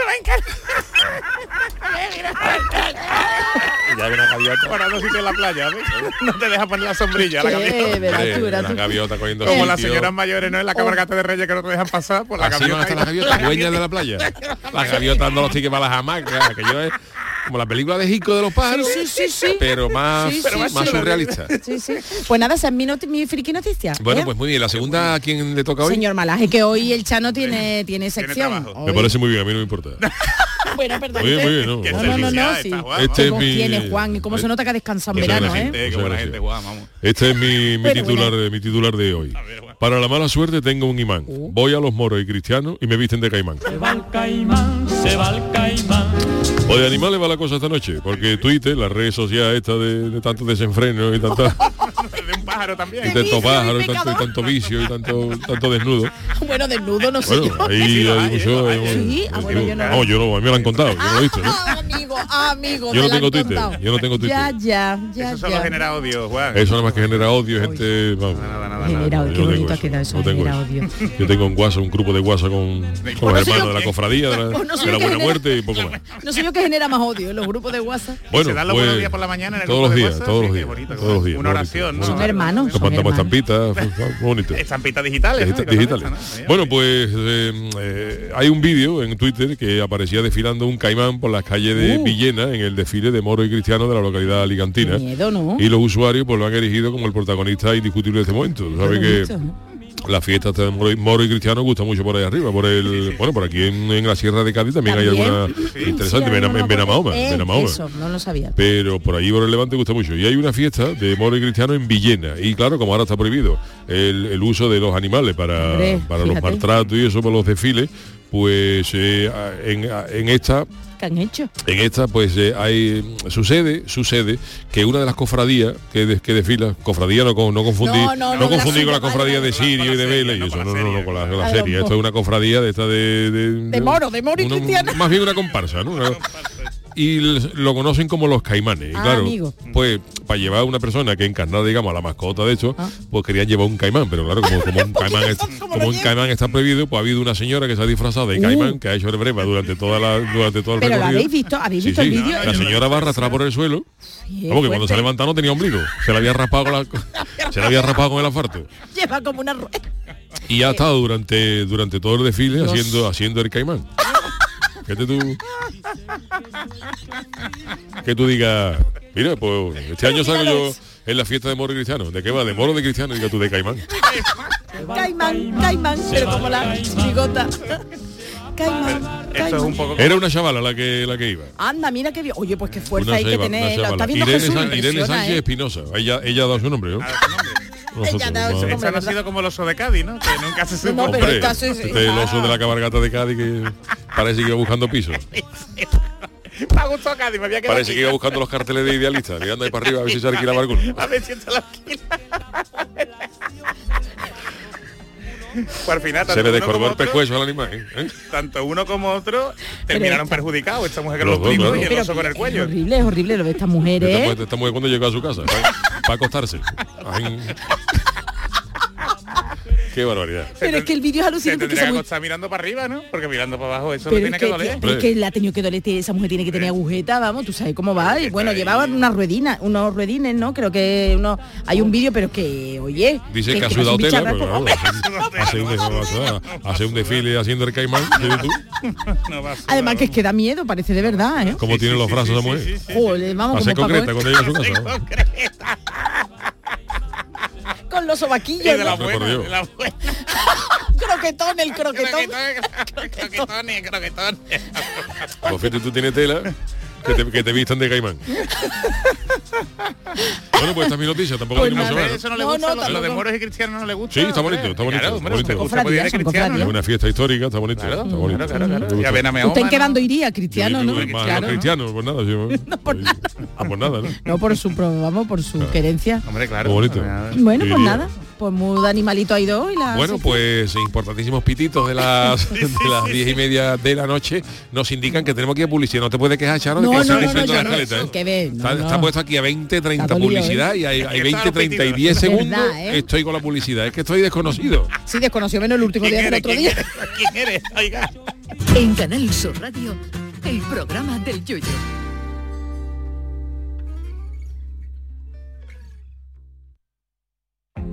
Speaker 7: ya hay una gaviota.
Speaker 6: Para no sitio en la playa, ¿ves? No te deja poner la sombrilla, la gaviota.
Speaker 5: Verás tú, verás
Speaker 7: la
Speaker 5: tú.
Speaker 7: gaviota cogiendo
Speaker 6: Como las señoras mayores, ¿no? En la cabalgata de Reyes que no te dejan pasar por la
Speaker 7: Así van
Speaker 6: gaviota.
Speaker 7: a estar las gaviotas, dueñas de la playa. Las gaviotas dando los tickets para las hamacas, aquello es como la película de Jico de los pájaros,
Speaker 5: Sí, sí, sí, sí.
Speaker 7: pero más,
Speaker 5: Sí, sí,
Speaker 7: más
Speaker 5: sí.
Speaker 7: surrealista.
Speaker 5: Sí, sí. Pues nada, esa es mi, noti- mi friki noticia.
Speaker 7: Bueno,
Speaker 5: ¿eh?
Speaker 7: pues muy bien. La segunda, ¿a quién le toca hoy?
Speaker 5: Señor Malaje, que hoy el Chano tiene, tiene sección.
Speaker 6: trabajo.
Speaker 7: Me parece muy bien, a mí no me importa. <laughs>
Speaker 5: Bueno, perdón.
Speaker 7: Muy bien, muy bien, ¿no?
Speaker 6: Qué
Speaker 5: No, no, sí.
Speaker 6: Juan.
Speaker 7: Este es mi-
Speaker 5: tiene Juan y cómo se nota que ha descansado en
Speaker 7: Muchas
Speaker 5: verano,
Speaker 7: gracias.
Speaker 5: ¿eh?
Speaker 6: Eh, qué
Speaker 7: Muchas
Speaker 6: buena
Speaker 7: gracias.
Speaker 6: gente, Juan, vamos.
Speaker 7: Este es mi, mi
Speaker 5: Bueno,
Speaker 7: titular,
Speaker 5: bueno.
Speaker 7: mi titular de hoy.
Speaker 6: ver.
Speaker 7: Para la mala suerte tengo un imán.
Speaker 5: Uh.
Speaker 7: Voy a los moros y cristianos y me visten de caimán.
Speaker 8: Se va el caimán, se va el caimán.
Speaker 7: O de animales va la cosa esta noche, porque Twitter, las redes sociales esta de, de tanto desenfreno y
Speaker 6: un <laughs> pájaro también.
Speaker 7: y tanto pájaro y tanto, y tanto vicio y tanto, tanto desnudo. <laughs>
Speaker 5: Bueno, desnudo, no sé
Speaker 7: Bueno,
Speaker 5: yo.
Speaker 7: ahí hay mucho.
Speaker 5: Sí, ah, no.
Speaker 7: yo no, a mí me lo han contado, yo no lo he visto, ¿no?
Speaker 5: Ah, amigo, amigo.
Speaker 7: Yo no tengo Twitter, yo no tengo Twitter.
Speaker 5: Ya, ya, ya,
Speaker 6: Eso solo
Speaker 5: ya.
Speaker 6: genera odio, Juan.
Speaker 7: Eso nada más que genera odio, gente. Vamos.
Speaker 6: Nada, nada, nada.
Speaker 5: Genera,
Speaker 7: Yo
Speaker 5: qué bonito ha quedado eso,
Speaker 7: no tengo
Speaker 5: genera
Speaker 7: eso.
Speaker 5: odio. <laughs>
Speaker 7: Yo tengo un WhatsApp, un grupo de WhatsApp con, <laughs> con los hermanos de la cofradía de la, de buena
Speaker 5: genera.
Speaker 7: muerte y poco más.
Speaker 5: No sé yo qué genera más odio en los grupos de WhatsApp.
Speaker 7: Bueno,
Speaker 6: se dan los
Speaker 7: pues,
Speaker 6: buenos días por la mañana en el
Speaker 7: todos
Speaker 6: grupo
Speaker 7: los
Speaker 6: de
Speaker 7: días,
Speaker 6: WhatsApp,
Speaker 7: todos
Speaker 6: sí,
Speaker 7: los días,
Speaker 6: bonito,
Speaker 7: todos los días.
Speaker 6: Una oración.
Speaker 5: Hermanos.
Speaker 7: Nos
Speaker 5: son
Speaker 7: mandamos estampitas, <laughs> muy bonito.
Speaker 6: Estampitas digitales.
Speaker 7: digitales. Bueno, pues eh, eh, hay un vídeo en Twitter que aparecía desfilando un caimán por las calles de
Speaker 5: Uh.
Speaker 7: Villena en el desfile de moro y cristiano de la localidad alicantina.
Speaker 5: Qué miedo, ¿no?
Speaker 7: Y los usuarios pues lo han erigido como el protagonista indiscutible de este momento.
Speaker 5: Qué
Speaker 7: que. La fiesta de moro y, moro y cristiano gusta mucho por ahí arriba, por el bueno, por aquí en, en la Sierra de Cádiz también, hay alguna interesante,
Speaker 5: Sí,
Speaker 7: en,
Speaker 5: alguna
Speaker 7: en Benamahoma,
Speaker 5: eh. Eso, no lo sabía.
Speaker 7: pero por allí por el Levante gusta mucho. Y hay una fiesta de moro y cristiano en Villena. Y claro, como ahora está prohibido el, el uso de los animales para,
Speaker 5: Hombre,
Speaker 7: para los maltratos y eso, para los desfiles, pues eh, en, en esta
Speaker 5: ¿Qué han hecho?
Speaker 7: en esta pues eh, hay sucede sucede que una de las cofradías que, de- que desfila cofradía no, no confundir
Speaker 5: No, no,
Speaker 7: con la cofradía de. Sirio y de Vela y eso
Speaker 6: no,
Speaker 7: no no, con la, con la
Speaker 5: Vale,
Speaker 7: serie esto es una cofradía de esta de de,
Speaker 5: moro, de moro y
Speaker 7: una-
Speaker 5: cristiano.
Speaker 7: más bien una comparsa ¿no? Una- y lo conocen como los caimanes. Y
Speaker 5: Ah,
Speaker 7: claro,
Speaker 5: amigo.
Speaker 7: pues para llevar a una persona que encarnara, digamos, a la mascota de hecho,
Speaker 5: Ah.
Speaker 7: pues querían llevar un caimán, pero claro, como, como un <laughs> caimán es-
Speaker 5: ¿Cómo
Speaker 7: como un caimán está prohibido, pues ha habido una señora que se ha disfrazado de
Speaker 5: Uh.
Speaker 7: caimán, que ha hecho el breva durante toda la durante todo el
Speaker 5: Pero lo habéis visto, habéis
Speaker 7: Sí,
Speaker 5: visto
Speaker 7: sí.
Speaker 5: el vídeo.
Speaker 7: La señora va arrastrada por el suelo.
Speaker 5: Sí,
Speaker 7: Vamos, que cuando se levantado no tenía ombligo. Se le había raspado con la, <laughs> se le había raspado con el asfalto.
Speaker 5: Lleva como una rueda.
Speaker 7: Y ha <laughs> estado durante durante todo el desfile
Speaker 5: Dios.
Speaker 7: haciendo haciendo el caimán. Que te tú que tú digas, mira, pues este año salgo yo en la fiesta de moro y cristiano. ¿De qué va? ¿De moro de cristiano? Diga tú de caimán.
Speaker 5: Caimán, caimán, pero como la chigota. Caimán,
Speaker 6: Esto es
Speaker 5: caimán.
Speaker 6: un poco...
Speaker 7: Era una chavala la que la que iba.
Speaker 5: Anda, mira qué bien. Oye, pues qué fuerza
Speaker 7: Una
Speaker 5: hay que
Speaker 7: chava-
Speaker 5: tener. está
Speaker 7: chavala.
Speaker 5: viendo
Speaker 7: Irene,
Speaker 5: Jesús,
Speaker 7: San- Irene Sánchez
Speaker 5: ¿eh?
Speaker 7: Espinosa. Ella, ella ha dado su nombre, ¿no?
Speaker 5: Ella ha dado su
Speaker 7: no.
Speaker 6: no ha
Speaker 5: ¿verdad?
Speaker 6: sido como el oso de Cádiz, ¿no? Que nunca se supo.
Speaker 5: no, pero
Speaker 7: Hombre,
Speaker 5: sí.
Speaker 7: este es el oso de la cabalgata de Cádiz que parece que iba buscando piso. <laughs>
Speaker 6: Me ha <laughs> gustado Cádiz, me había quedado
Speaker 7: Parece que
Speaker 6: aquí.
Speaker 7: iba buscando los carteles de idealistas, mirando ahí para arriba a ver si se alquilaba alguno. <laughs>
Speaker 6: A ver si lo alquila. <laughs> Pues al final,
Speaker 7: Se le descorvó el pescuezo al animal. ¿eh?
Speaker 6: tanto uno como otro terminaron
Speaker 5: esta-
Speaker 6: perjudicados. Esta mujer que
Speaker 7: Los
Speaker 6: los
Speaker 7: dos,
Speaker 6: primos
Speaker 7: claro.
Speaker 6: y el
Speaker 5: Pero
Speaker 6: oso con el
Speaker 5: es
Speaker 6: cuello.
Speaker 5: horrible, es horrible lo de esta mujer,
Speaker 7: Esta
Speaker 5: ¿eh?
Speaker 7: mujer, esta mujer cuando llegó a su casa, para, acostarse. <laughs> Ay, Qué barbaridad.
Speaker 5: Pero es que el vídeo es alucinante. que
Speaker 6: que acostar mirando para arriba, ¿no? Porque mirando para abajo eso
Speaker 5: Pero es
Speaker 6: tiene
Speaker 5: que,
Speaker 6: que doler.
Speaker 5: tía, es que la ha tenido que doler, esa mujer tiene que tener agujeta, vamos, tú sabes cómo va. Y bueno, llevaban unas ruedinas, unos ruedines, ¿no? Creo que uno hay un vídeo, pero que, oye.
Speaker 7: Dice que, ha
Speaker 5: parece un
Speaker 7: sudado tela, pero hace, un, desfile haciendo el caimán. <laughs>
Speaker 6: No
Speaker 5: Además que es que da miedo, parece de verdad, ¿eh?
Speaker 7: Cómo tiene los brazos esa mujer.
Speaker 6: Sí, sí, sí.
Speaker 5: Joder, vamos
Speaker 7: Hace
Speaker 5: como
Speaker 7: concreta
Speaker 5: Paco,
Speaker 7: cuando llega a su <laughs> casa.
Speaker 5: Con los
Speaker 6: Y
Speaker 5: sobaquillos.
Speaker 6: de la
Speaker 5: ¿no?
Speaker 6: Buena, de la buena. <laughs>
Speaker 5: Croquetón, el croquetón.
Speaker 6: Croquetones, croquetones.
Speaker 1: Pues fíjate, tú tienes tela que te, que te vistan de caimán. bueno, pues esta es mi noticia, tampoco
Speaker 5: Pues nada.
Speaker 1: ¿no?
Speaker 6: Eso no le
Speaker 5: No,
Speaker 6: gusta,
Speaker 5: no,
Speaker 6: lo- lo, de moros y cristianos no le gusta.
Speaker 1: Sí, está bonito, está bonito,
Speaker 6: Claro,
Speaker 1: está una fiesta histórica, está bonito.
Speaker 6: Claro,
Speaker 1: está bonito.
Speaker 6: claro, claro, claro.
Speaker 1: Me
Speaker 6: Ya
Speaker 1: gusta.
Speaker 6: ven a mi
Speaker 5: ¿Usted en
Speaker 6: Mahoma,
Speaker 5: qué
Speaker 6: ¿no?
Speaker 5: bando iría, cristiano, no?
Speaker 6: Claro,
Speaker 1: los
Speaker 6: ¿no?
Speaker 1: pues nada, yo, <laughs> ah, pues nada, ¿no? <laughs>
Speaker 5: No por su, vamos, por su querencia.
Speaker 6: Hombre, claro.
Speaker 1: Bonito.
Speaker 5: Bueno, pues nada, pues muy animalito ha ido hoy la
Speaker 1: Bueno, pues importantísimos pititos de las <laughs> de las diez y media de la noche nos indican que tenemos que ir a publicidad. No te puedes quejar, Charo, de
Speaker 5: No,
Speaker 1: que
Speaker 5: no, no, no,
Speaker 1: la
Speaker 5: no,
Speaker 1: escaleta,
Speaker 5: no,
Speaker 1: ¿eh?
Speaker 5: que
Speaker 1: está,
Speaker 5: no.
Speaker 1: está puesto aquí a 20, 30
Speaker 5: Está dolido,
Speaker 1: publicidad
Speaker 5: ¿eh?
Speaker 1: y hay, hay
Speaker 6: que
Speaker 1: 20,
Speaker 6: está
Speaker 1: 30 y
Speaker 6: repetido.
Speaker 1: 10
Speaker 5: Es
Speaker 1: segundos.
Speaker 5: verdad, ¿eh?
Speaker 1: Estoy con la publicidad. Es que estoy desconocido.
Speaker 5: Sí, desconoció menos el último día
Speaker 6: ¿Quién
Speaker 5: del otro
Speaker 6: ¿Quién
Speaker 5: día.
Speaker 6: eres? ¿Quién eres? Oiga.
Speaker 3: En Canal Sur Radio, el programa del yoyo.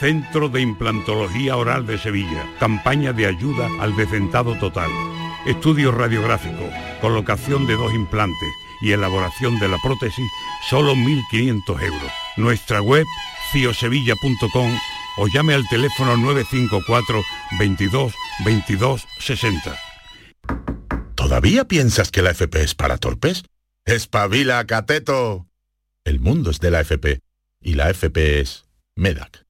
Speaker 9: Centro de Implantología Oral de Sevilla. Campaña de ayuda al decentado total. Estudio radiográfico, colocación de dos implantes y elaboración de la prótesis, solo 1.500 euros. Nuestra web, ciosevilla.com o llame al teléfono 954 22 22 60.
Speaker 10: ¿Todavía piensas que la FP es para torpes? ¡Espabila, cateto! El mundo es de la FP y la FP es MEDAC.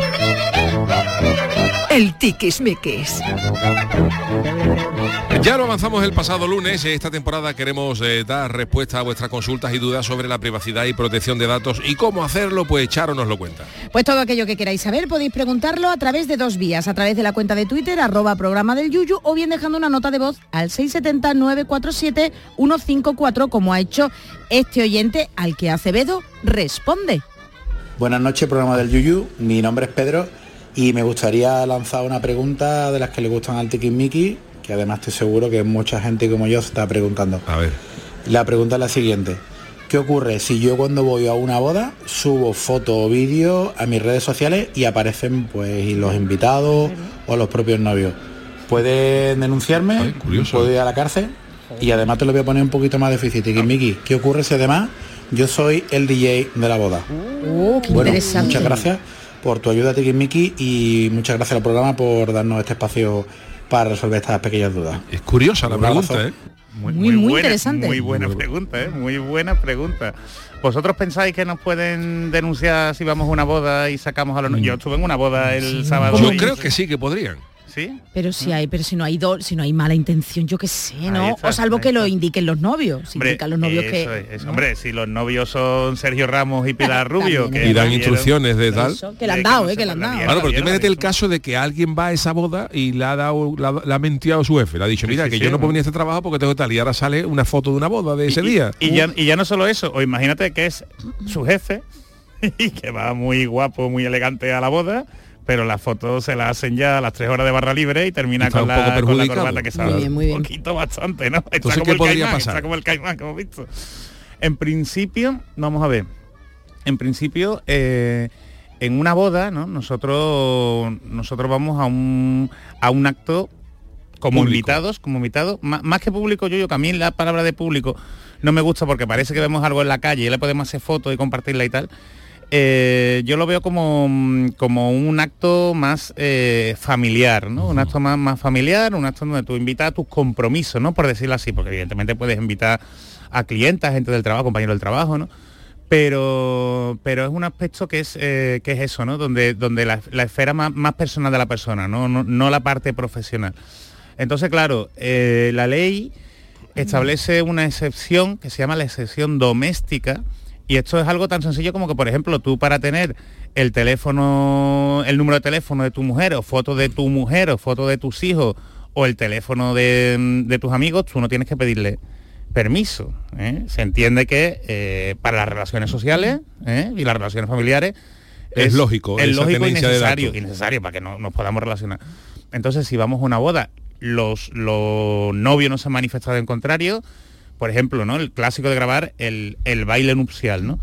Speaker 3: El tiquismiquis.
Speaker 1: Ya lo avanzamos el pasado lunes. Esta temporada queremos eh, dar respuesta a vuestras consultas y dudas sobre la privacidad y protección de datos. ¿Y cómo hacerlo? Pues Charo nos lo cuenta.
Speaker 5: Pues todo aquello que queráis saber podéis preguntarlo a través de dos vías, a través de la cuenta de Twitter, arroba programa del Yuyu, o bien dejando una nota de voz al 670-947-154, como ha hecho este oyente al que Acevedo responde.
Speaker 11: Buenas noches, programa del Yuyu. Mi nombre es Pedro y me gustaría lanzar una pregunta de las que le gustan al Miki, que además estoy seguro que mucha gente como yo se está preguntando.
Speaker 1: A ver.
Speaker 11: La pregunta es la siguiente. ¿Qué ocurre si yo cuando voy a una boda subo foto o vídeo a mis redes sociales y aparecen pues los invitados o los propios novios? ¿Pueden denunciarme? ¿Puedo ir a la cárcel? Y además te lo voy a poner un poquito más difícil. Miki, ¿qué ocurre si además yo soy el DJ de la boda?
Speaker 5: Oh, qué
Speaker 11: Bueno,
Speaker 5: interesante.
Speaker 11: muchas gracias por tu ayuda, Miki, y muchas gracias al programa por darnos este espacio para resolver estas pequeñas dudas.
Speaker 1: Es curiosa la pregunta, ¿eh?
Speaker 5: Muy, muy
Speaker 6: buena,
Speaker 5: interesante.
Speaker 6: Muy buena pregunta, ¿eh? Muy buena pregunta. ¿Vosotros pensáis que nos pueden denunciar si vamos a una boda y sacamos a los... no- Yo estuve en una boda el sábado.
Speaker 1: Yo
Speaker 6: y-
Speaker 1: creo que sí que podrían.
Speaker 6: ¿Sí?
Speaker 5: Pero si hay, pero si no hay do- si no hay mala intención, yo qué sé, ¿no?
Speaker 6: Está,
Speaker 5: o salvo que lo indiquen los novios. Si
Speaker 6: Hombre,
Speaker 5: indican los novios
Speaker 6: eso
Speaker 5: que.
Speaker 6: es, eso. Hombre, si los novios son Sergio Ramos y Pilar <laughs> Rubio, que
Speaker 1: Y dan instrucciones de tal.
Speaker 5: Eso, que le han dado, eh, que le han dado.
Speaker 1: Claro, pero tú imagínate el caso de que alguien va a esa boda y le ha dado, la, le ha mentido a su jefe. Le ha dicho, mira,
Speaker 6: sí,
Speaker 1: que
Speaker 6: sí,
Speaker 1: yo no
Speaker 6: ¿no?
Speaker 1: puedo venir a este trabajo porque tengo tal. Y ahora sale una foto de una boda de ese día.
Speaker 6: Y ya, y ya no solo eso, o imagínate que es su jefe <laughs> y que va muy guapo, muy elegante a la boda, pero la foto se la hacen ya a las tres horas de barra libre y termina
Speaker 1: Está
Speaker 6: con
Speaker 1: un
Speaker 6: la,
Speaker 1: poco
Speaker 6: con la corbata que
Speaker 1: Muy
Speaker 6: sabe.
Speaker 1: bien, muy bien.
Speaker 6: Poquito bastante, ¿no? Está
Speaker 1: Entonces,
Speaker 6: como
Speaker 1: ¿qué
Speaker 6: el
Speaker 1: podría
Speaker 6: caimán,
Speaker 1: pasar?
Speaker 6: Está como el caimán que hemos visto. En principio, vamos a ver. En principio, eh, en una boda, ¿no? Nosotros nosotros vamos a un a un acto como
Speaker 1: Público.
Speaker 6: invitados, como invitados, má- más, que público, yo, yo, que a mí la palabra de público no me gusta porque parece que vemos algo en la calle y le podemos hacer fotos y compartirla y tal. Eh, yo lo veo como, mm, como un acto más eh, familiar, ¿no? Un acto más, más familiar, un acto donde tú invitas a tus compromisos, ¿no? Por decirlo así, porque evidentemente puedes invitar a clientes, gente del trabajo, compañeros del trabajo, ¿no? Pero, pero es un aspecto que es, eh, que es eso, ¿no? Donde, donde la, la esfera más, más personal de la persona, ¿no? No, no la parte profesional. Entonces, claro, la ley establece una excepción que se llama la excepción doméstica, y esto es algo tan sencillo como que, por ejemplo, tú para tener el teléfono, el número de teléfono de tu mujer, o fotos de tu mujer, o fotos de tus hijos, o el teléfono de, de tus amigos, tú no tienes que pedirle permiso. ¿eh? Se entiende que eh, para las relaciones sociales ¿eh? y las relaciones familiares
Speaker 1: Es lógico,
Speaker 6: es lógico y necesario, y necesario para que no, nos podamos relacionar. Entonces, si vamos a una boda, los, los novios no se han manifestado en contrario, por ejemplo, ¿no? El clásico de grabar el, el baile nupcial, ¿no?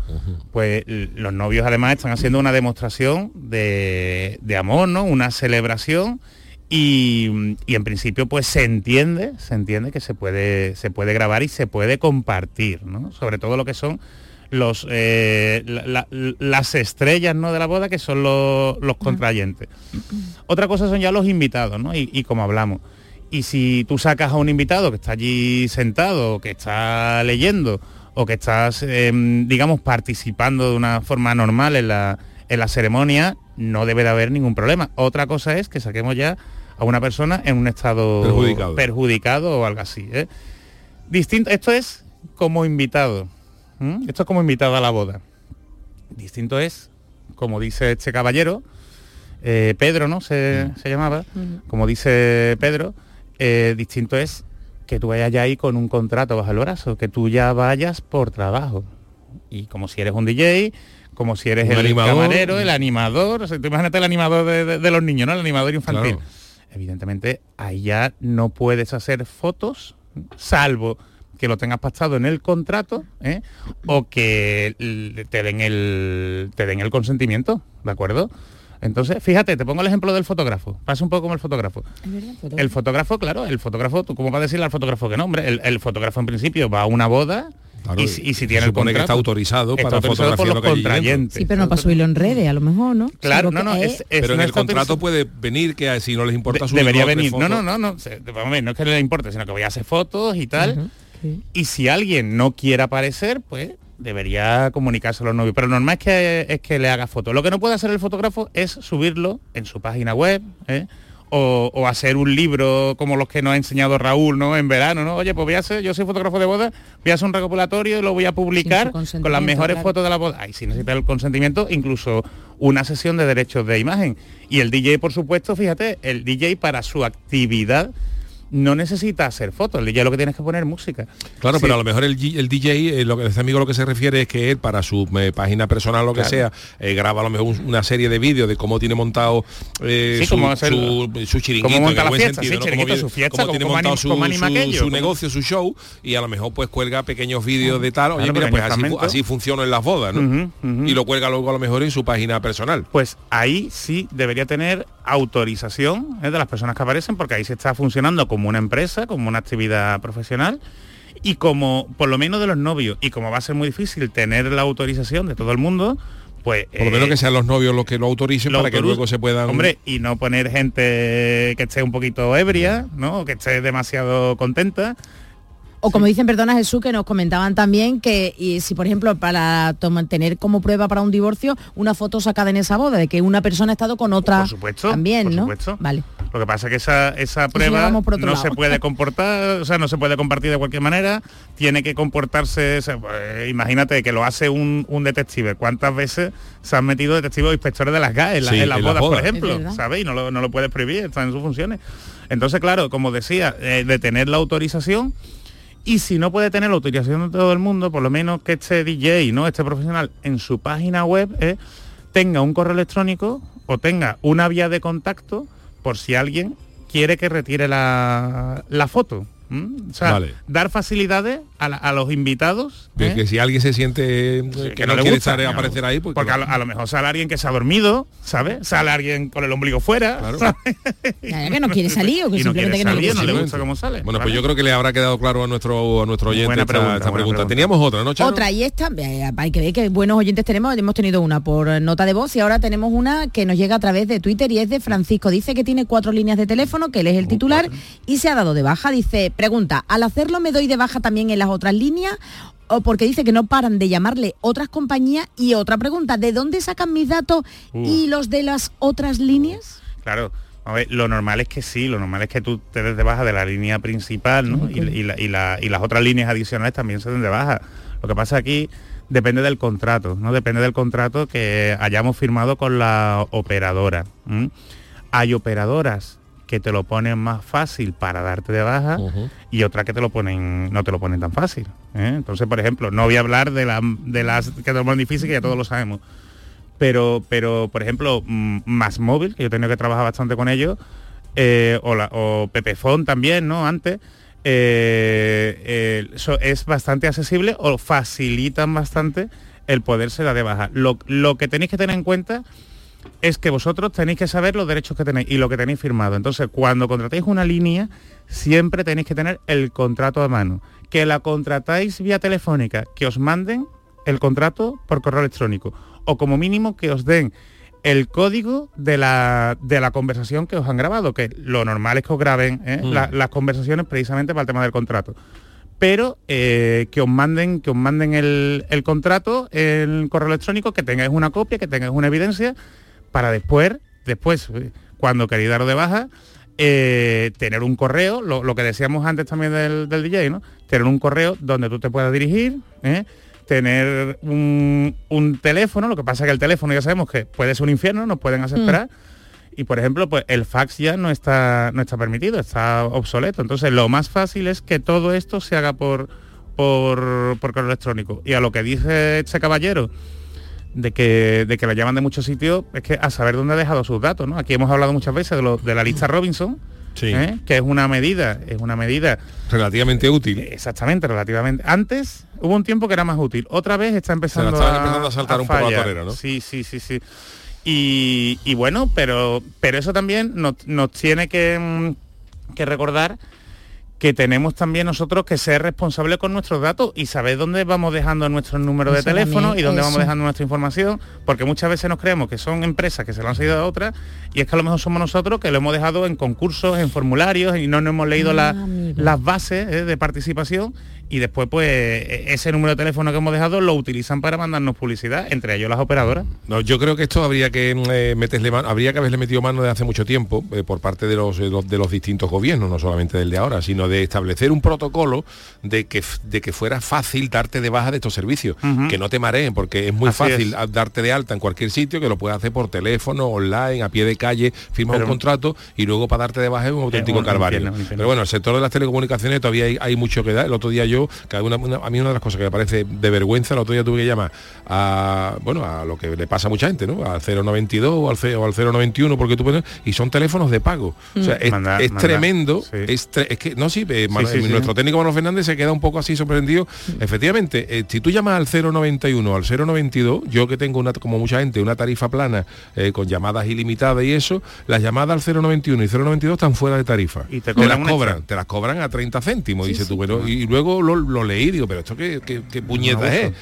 Speaker 6: Pues los novios además están haciendo una demostración de, de amor, ¿no? Una celebración y, y en principio pues se entiende, se entiende que se puede, se puede grabar y se puede compartir, ¿no? Sobre todo lo que son los eh, la- la- las estrellas ¿no? de la boda que son los, los contrayentes. Otra cosa son ya los invitados, ¿no? Y, y como hablamos. Y si tú sacas a un invitado que está allí sentado, que está leyendo, o que estás, em, digamos, participando de una forma normal en la, en la ceremonia, no debe de haber ningún problema. Otra cosa es que saquemos ya a una persona en un estado
Speaker 1: Perjudicado.
Speaker 6: perjudicado o algo así. ¿eh? Distinto, esto es como invitado. Esto es como invitado a la boda. Distinto es, como dice este caballero, eh, Pedro, ¿no? Se, se llamaba. Como dice Pedro, eh, distinto es que tú vayas ya ahí con un contrato bajo el brazo, que tú ya vayas por trabajo. Y como si eres un DJ, como si eres
Speaker 1: Un
Speaker 6: el
Speaker 1: animador.
Speaker 6: camarero, el animador, o sea, tú imagínate el animador de, de- de los niños, ¿no? El animador infantil.
Speaker 1: Claro.
Speaker 6: Evidentemente, ahí ya no puedes hacer fotos, salvo que lo tengas pactado en el contrato ¿eh? o que te den el te den el consentimiento, ¿de acuerdo? Entonces, fíjate, te pongo el ejemplo del fotógrafo. Pasa un poco como el fotógrafo. El fotógrafo, claro, el fotógrafo, ¿tú cómo vas a decirle al fotógrafo que no, hombre? El, el fotógrafo en principio va a una boda
Speaker 1: Claro,
Speaker 6: y, si- y si
Speaker 1: se
Speaker 6: tiene el
Speaker 1: supone que está
Speaker 6: contrato,
Speaker 1: autorizado
Speaker 6: está
Speaker 1: para
Speaker 6: autorizado por
Speaker 1: fotografiar
Speaker 6: los
Speaker 1: lo
Speaker 6: contrayentes.
Speaker 5: Sí, pero no para subirlo en redes, a lo mejor, ¿no?
Speaker 6: Claro, no, no, es- es-
Speaker 1: Pero en el contrato
Speaker 6: autorizado.
Speaker 1: puede venir que si no les importa subir
Speaker 6: debería venir. No, no, no, no. se- vamos a ver, no es que le importe, sino que voy a hacer fotos y tal. Y si alguien no quiere aparecer, pues debería comunicarse a los novios. Pero lo normal es que, es que le haga fotos. Lo que no puede hacer el fotógrafo es subirlo en su página web, ¿eh? o, o hacer un libro como los que nos ha enseñado Raúl, ¿no? En verano, ¿no? Oye, pues voy a hacer, yo soy fotógrafo de boda, voy a hacer un recopilatorio y lo voy a publicar con las mejores
Speaker 5: claro.
Speaker 6: fotos de la boda. Ahí sí necesita el consentimiento, incluso una sesión de derechos de imagen. Y el DJ, por supuesto, fíjate, el DJ para su actividad no necesita hacer fotos, el DJ lo que tiene es que poner música.
Speaker 1: Claro,
Speaker 6: Sí.
Speaker 1: pero a lo mejor el, DJ, eh, lo que este amigo lo que se refiere es que él para su eh, página personal lo que
Speaker 6: Claro.
Speaker 1: sea, eh, graba a lo mejor un- una serie de vídeos de cómo tiene montado
Speaker 6: Sí,
Speaker 1: su,
Speaker 6: hacer-
Speaker 1: su, su chiringuito,
Speaker 6: cómo monta
Speaker 1: en
Speaker 6: la
Speaker 1: buen
Speaker 6: fiesta,
Speaker 1: sentido,
Speaker 6: sí,
Speaker 1: ¿no?
Speaker 6: chiringuito,
Speaker 1: Cómo
Speaker 6: su fiesta,
Speaker 1: cómo
Speaker 6: cómo-
Speaker 1: tiene montado su,
Speaker 6: aquello,
Speaker 1: negocio, su show y a lo mejor pues cuelga pequeños vídeos de tal, oye
Speaker 6: Claro,
Speaker 1: mira, pues así, así funciona en las bodas, ¿no? Y lo cuelga luego a lo mejor en su página personal.
Speaker 6: Pues ahí sí debería tener autorización de las personas que aparecen, porque ahí se está funcionando como una empresa, como una actividad profesional, y como, por lo menos de los novios, y como va a ser muy difícil tener la autorización de todo el mundo, pues...
Speaker 1: Por lo menos
Speaker 6: eh,
Speaker 1: que sean los novios los que lo autoricen
Speaker 6: lo
Speaker 1: para que luego se puedan...
Speaker 6: Hombre, y no poner gente que esté un poquito ebria, ¿no? O que esté demasiado contenta.
Speaker 5: O como dicen, perdona Jesús, que nos comentaban también que y si, por ejemplo, para tener como prueba para un divorcio una foto sacada en esa boda, de que una persona ha estado con otra
Speaker 6: Por supuesto,
Speaker 5: también,
Speaker 6: por
Speaker 5: ¿no?
Speaker 6: supuesto.
Speaker 5: Vale.
Speaker 6: Lo que pasa es que esa, esa prueba
Speaker 5: por
Speaker 6: no
Speaker 5: lado.
Speaker 6: se puede comportar, o sea, no se puede compartir de cualquier manera, tiene que comportarse, o sea, pues, imagínate que lo hace un, un detective, ¿cuántas veces se han metido detectives o inspectores de las GAE en, la-
Speaker 1: Sí,
Speaker 6: en las
Speaker 1: en las
Speaker 6: bodas, por
Speaker 1: bodas.
Speaker 6: ejemplo? Y no lo, no lo puedes prohibir, están en sus funciones. Entonces, claro, como decía, eh, de tener la autorización, y si no puede tener la autorización de todo el mundo, por lo menos que este DJ, ¿no? Este profesional en su página web eh, tenga un correo electrónico o tenga una vía de contacto por si alguien quiere que retire la, la foto. O sea,
Speaker 1: Vale.
Speaker 6: dar facilidades a, la- a los invitados.
Speaker 1: De
Speaker 6: ¿eh?
Speaker 1: que si alguien se siente eh, que,
Speaker 6: que
Speaker 1: no,
Speaker 6: le
Speaker 1: quiere
Speaker 6: gusta,
Speaker 1: estar,
Speaker 6: que no
Speaker 1: aparecer ahí, pues
Speaker 6: Porque
Speaker 1: que
Speaker 6: a lo, a lo mejor sale alguien que se ha dormido, ¿sabes? Sale alguien con el ombligo fuera. ¿sabes?
Speaker 5: Claro, que no <laughs> quiere salir o que
Speaker 6: Y no
Speaker 5: simplemente
Speaker 6: quiere
Speaker 5: que no le
Speaker 6: salir,
Speaker 5: gusta.
Speaker 6: no le gusta cómo sale.
Speaker 1: Bueno, pues yo creo que le habrá quedado claro a nuestro a nuestro oyente
Speaker 6: Buena
Speaker 1: esta,
Speaker 6: pregunta,
Speaker 1: esta
Speaker 6: buena
Speaker 1: pregunta.
Speaker 6: pregunta.
Speaker 1: Teníamos otra, ¿no, Charo?
Speaker 5: Otra, y esta, hay que ver qué buenos oyentes tenemos, hemos tenido una por nota de voz y ahora tenemos una que nos llega a través de Twitter y es de Francisco. Dice que tiene cuatro líneas de teléfono, que él es el titular y se ha dado de baja. Dice, pregunta, ¿al hacerlo me doy de baja también en las otras líneas? O porque dice que no paran de llamarle otras compañías. Y otra pregunta, ¿de dónde sacan mis datos
Speaker 6: Uh.
Speaker 5: y los de las otras líneas?
Speaker 6: Claro. A ver, lo normal es que sí, lo normal es que tú te des de baja de la línea principal, ¿no? Y, y la- y la- y las otras líneas adicionales también se den de baja. Lo que pasa aquí depende del contrato, ¿no? Depende del contrato que hayamos firmado con la operadora. Hay operadoras que te lo ponen más fácil para darte de baja y otras que te lo ponen, no te lo ponen tan fácil. ¿eh? Entonces, por ejemplo, no voy a hablar de, la- de las que te lo ponen difícil, que ya todos lo sabemos pero pero por ejemplo mm, más móvil que yo he tenido que trabajar bastante con ellos eh, o, la, o Pepefon también no antes eh, eso es bastante accesible o facilitan bastante el poderse dar de baja lo, lo que tenéis que tener en cuenta es que vosotros tenéis que saber los derechos que tenéis y lo que tenéis firmado. Entonces, cuando contratéis una línea, siempre tenéis que tener el contrato a mano. Que la contratáis vía telefónica, que os manden el contrato por correo electrónico. O como mínimo que os den el código de la, de la conversación que os han grabado, que lo normal es que os graben ¿eh?
Speaker 12: Mm.
Speaker 6: la- las conversaciones precisamente para el tema del contrato. Pero eh, que os manden, que os manden el, el contrato, el correo electrónico, que tengáis una copia, que tengáis una evidencia, para después, después, cuando queréis daros de baja, eh, tener un correo, lo, lo que decíamos antes también del, del DJ, ¿no? Tener un correo donde tú te puedas dirigir, ¿eh? tener un, un teléfono, lo que pasa es que el teléfono ya sabemos que puede ser un infierno, nos pueden hacer
Speaker 12: Mm.
Speaker 6: Y por ejemplo, pues el fax ya no está, no está permitido, está obsoleto. Entonces lo más fácil es que todo esto se haga por, por, por correo electrónico. Y a lo que dice este caballero, de que, de que la llaman de muchos sitios, es que a saber dónde ha dejado sus datos, ¿no? Aquí hemos hablado muchas veces de, lo- de la lista Robinson, ¿eh? que es una medida, es una medida
Speaker 1: relativamente útil.
Speaker 6: Exactamente, relativamente. Antes hubo un tiempo que era más útil. Otra vez está empezando, a,
Speaker 1: empezando a saltar un poco la torera, ¿no?
Speaker 6: Sí, sí, sí, sí. Y, y bueno, pero, pero eso también nos, nos tiene que, mm, que recordar que tenemos también nosotros que ser responsables con nuestros datos y saber dónde vamos dejando nuestros números de teléfono y dónde vamos dejando nuestra información, porque muchas veces nos creemos que son empresas que se lo han seguido a otras y es que a lo mejor somos nosotros que lo hemos dejado en concursos, en formularios y no nos hemos leído la- las bases eh, de participación y después pues e- ese número de teléfono que hemos dejado lo utilizan para mandarnos publicidad, entre ellos las operadoras.
Speaker 1: No, yo creo que esto habría que eh, meterle mano, habría que haberle metido mano desde hace mucho tiempo eh, por parte de los, de los de los distintos gobiernos, no solamente del de ahora, sino de establecer un protocolo de que de que fuera fácil darte de baja de estos servicios, que no te mareen, porque es muy
Speaker 6: Así
Speaker 1: fácil
Speaker 6: es.
Speaker 1: darte de alta en cualquier sitio, que lo puedes hacer por teléfono, online, a pie de calle, firmas
Speaker 6: Pero-
Speaker 1: un contrato y luego para darte de baja es un auténtico
Speaker 6: un
Speaker 1: calvario.
Speaker 6: infierno, un infierno.
Speaker 1: Pero bueno, el sector de las telecomunicaciones todavía hay, hay mucho que dar. El otro día yo, que una- una- a mí una de las cosas que me parece de vergüenza, el otro día tuve que llamar a, bueno, a lo que le pasa a mucha gente, ¿no? Al 092 o al, C- o al 091, porque tú puedes, y son teléfonos de pago. O sea,
Speaker 6: Mm.
Speaker 1: es,
Speaker 6: Manda-
Speaker 1: es
Speaker 6: manda,
Speaker 1: tremendo,
Speaker 6: sí.
Speaker 1: es, tre- es que, no, sí, eh, Manu-
Speaker 6: sí, sí.
Speaker 1: nuestro técnico Manuel Fernández se queda un poco así sorprendido. Efectivamente, eh, si tú llamas al 091 al 092, yo que tengo una, como mucha gente, una tarifa plana eh, con llamadas ilimitadas y eso, las llamadas al 091 y 092 están fuera de tarifa.
Speaker 6: Y te
Speaker 1: te las
Speaker 6: cobran extra.
Speaker 1: te las cobran a 30 céntimos, dice tú, y, y luego lo, lo leí, digo, pero esto qué, qué, qué puñeta es.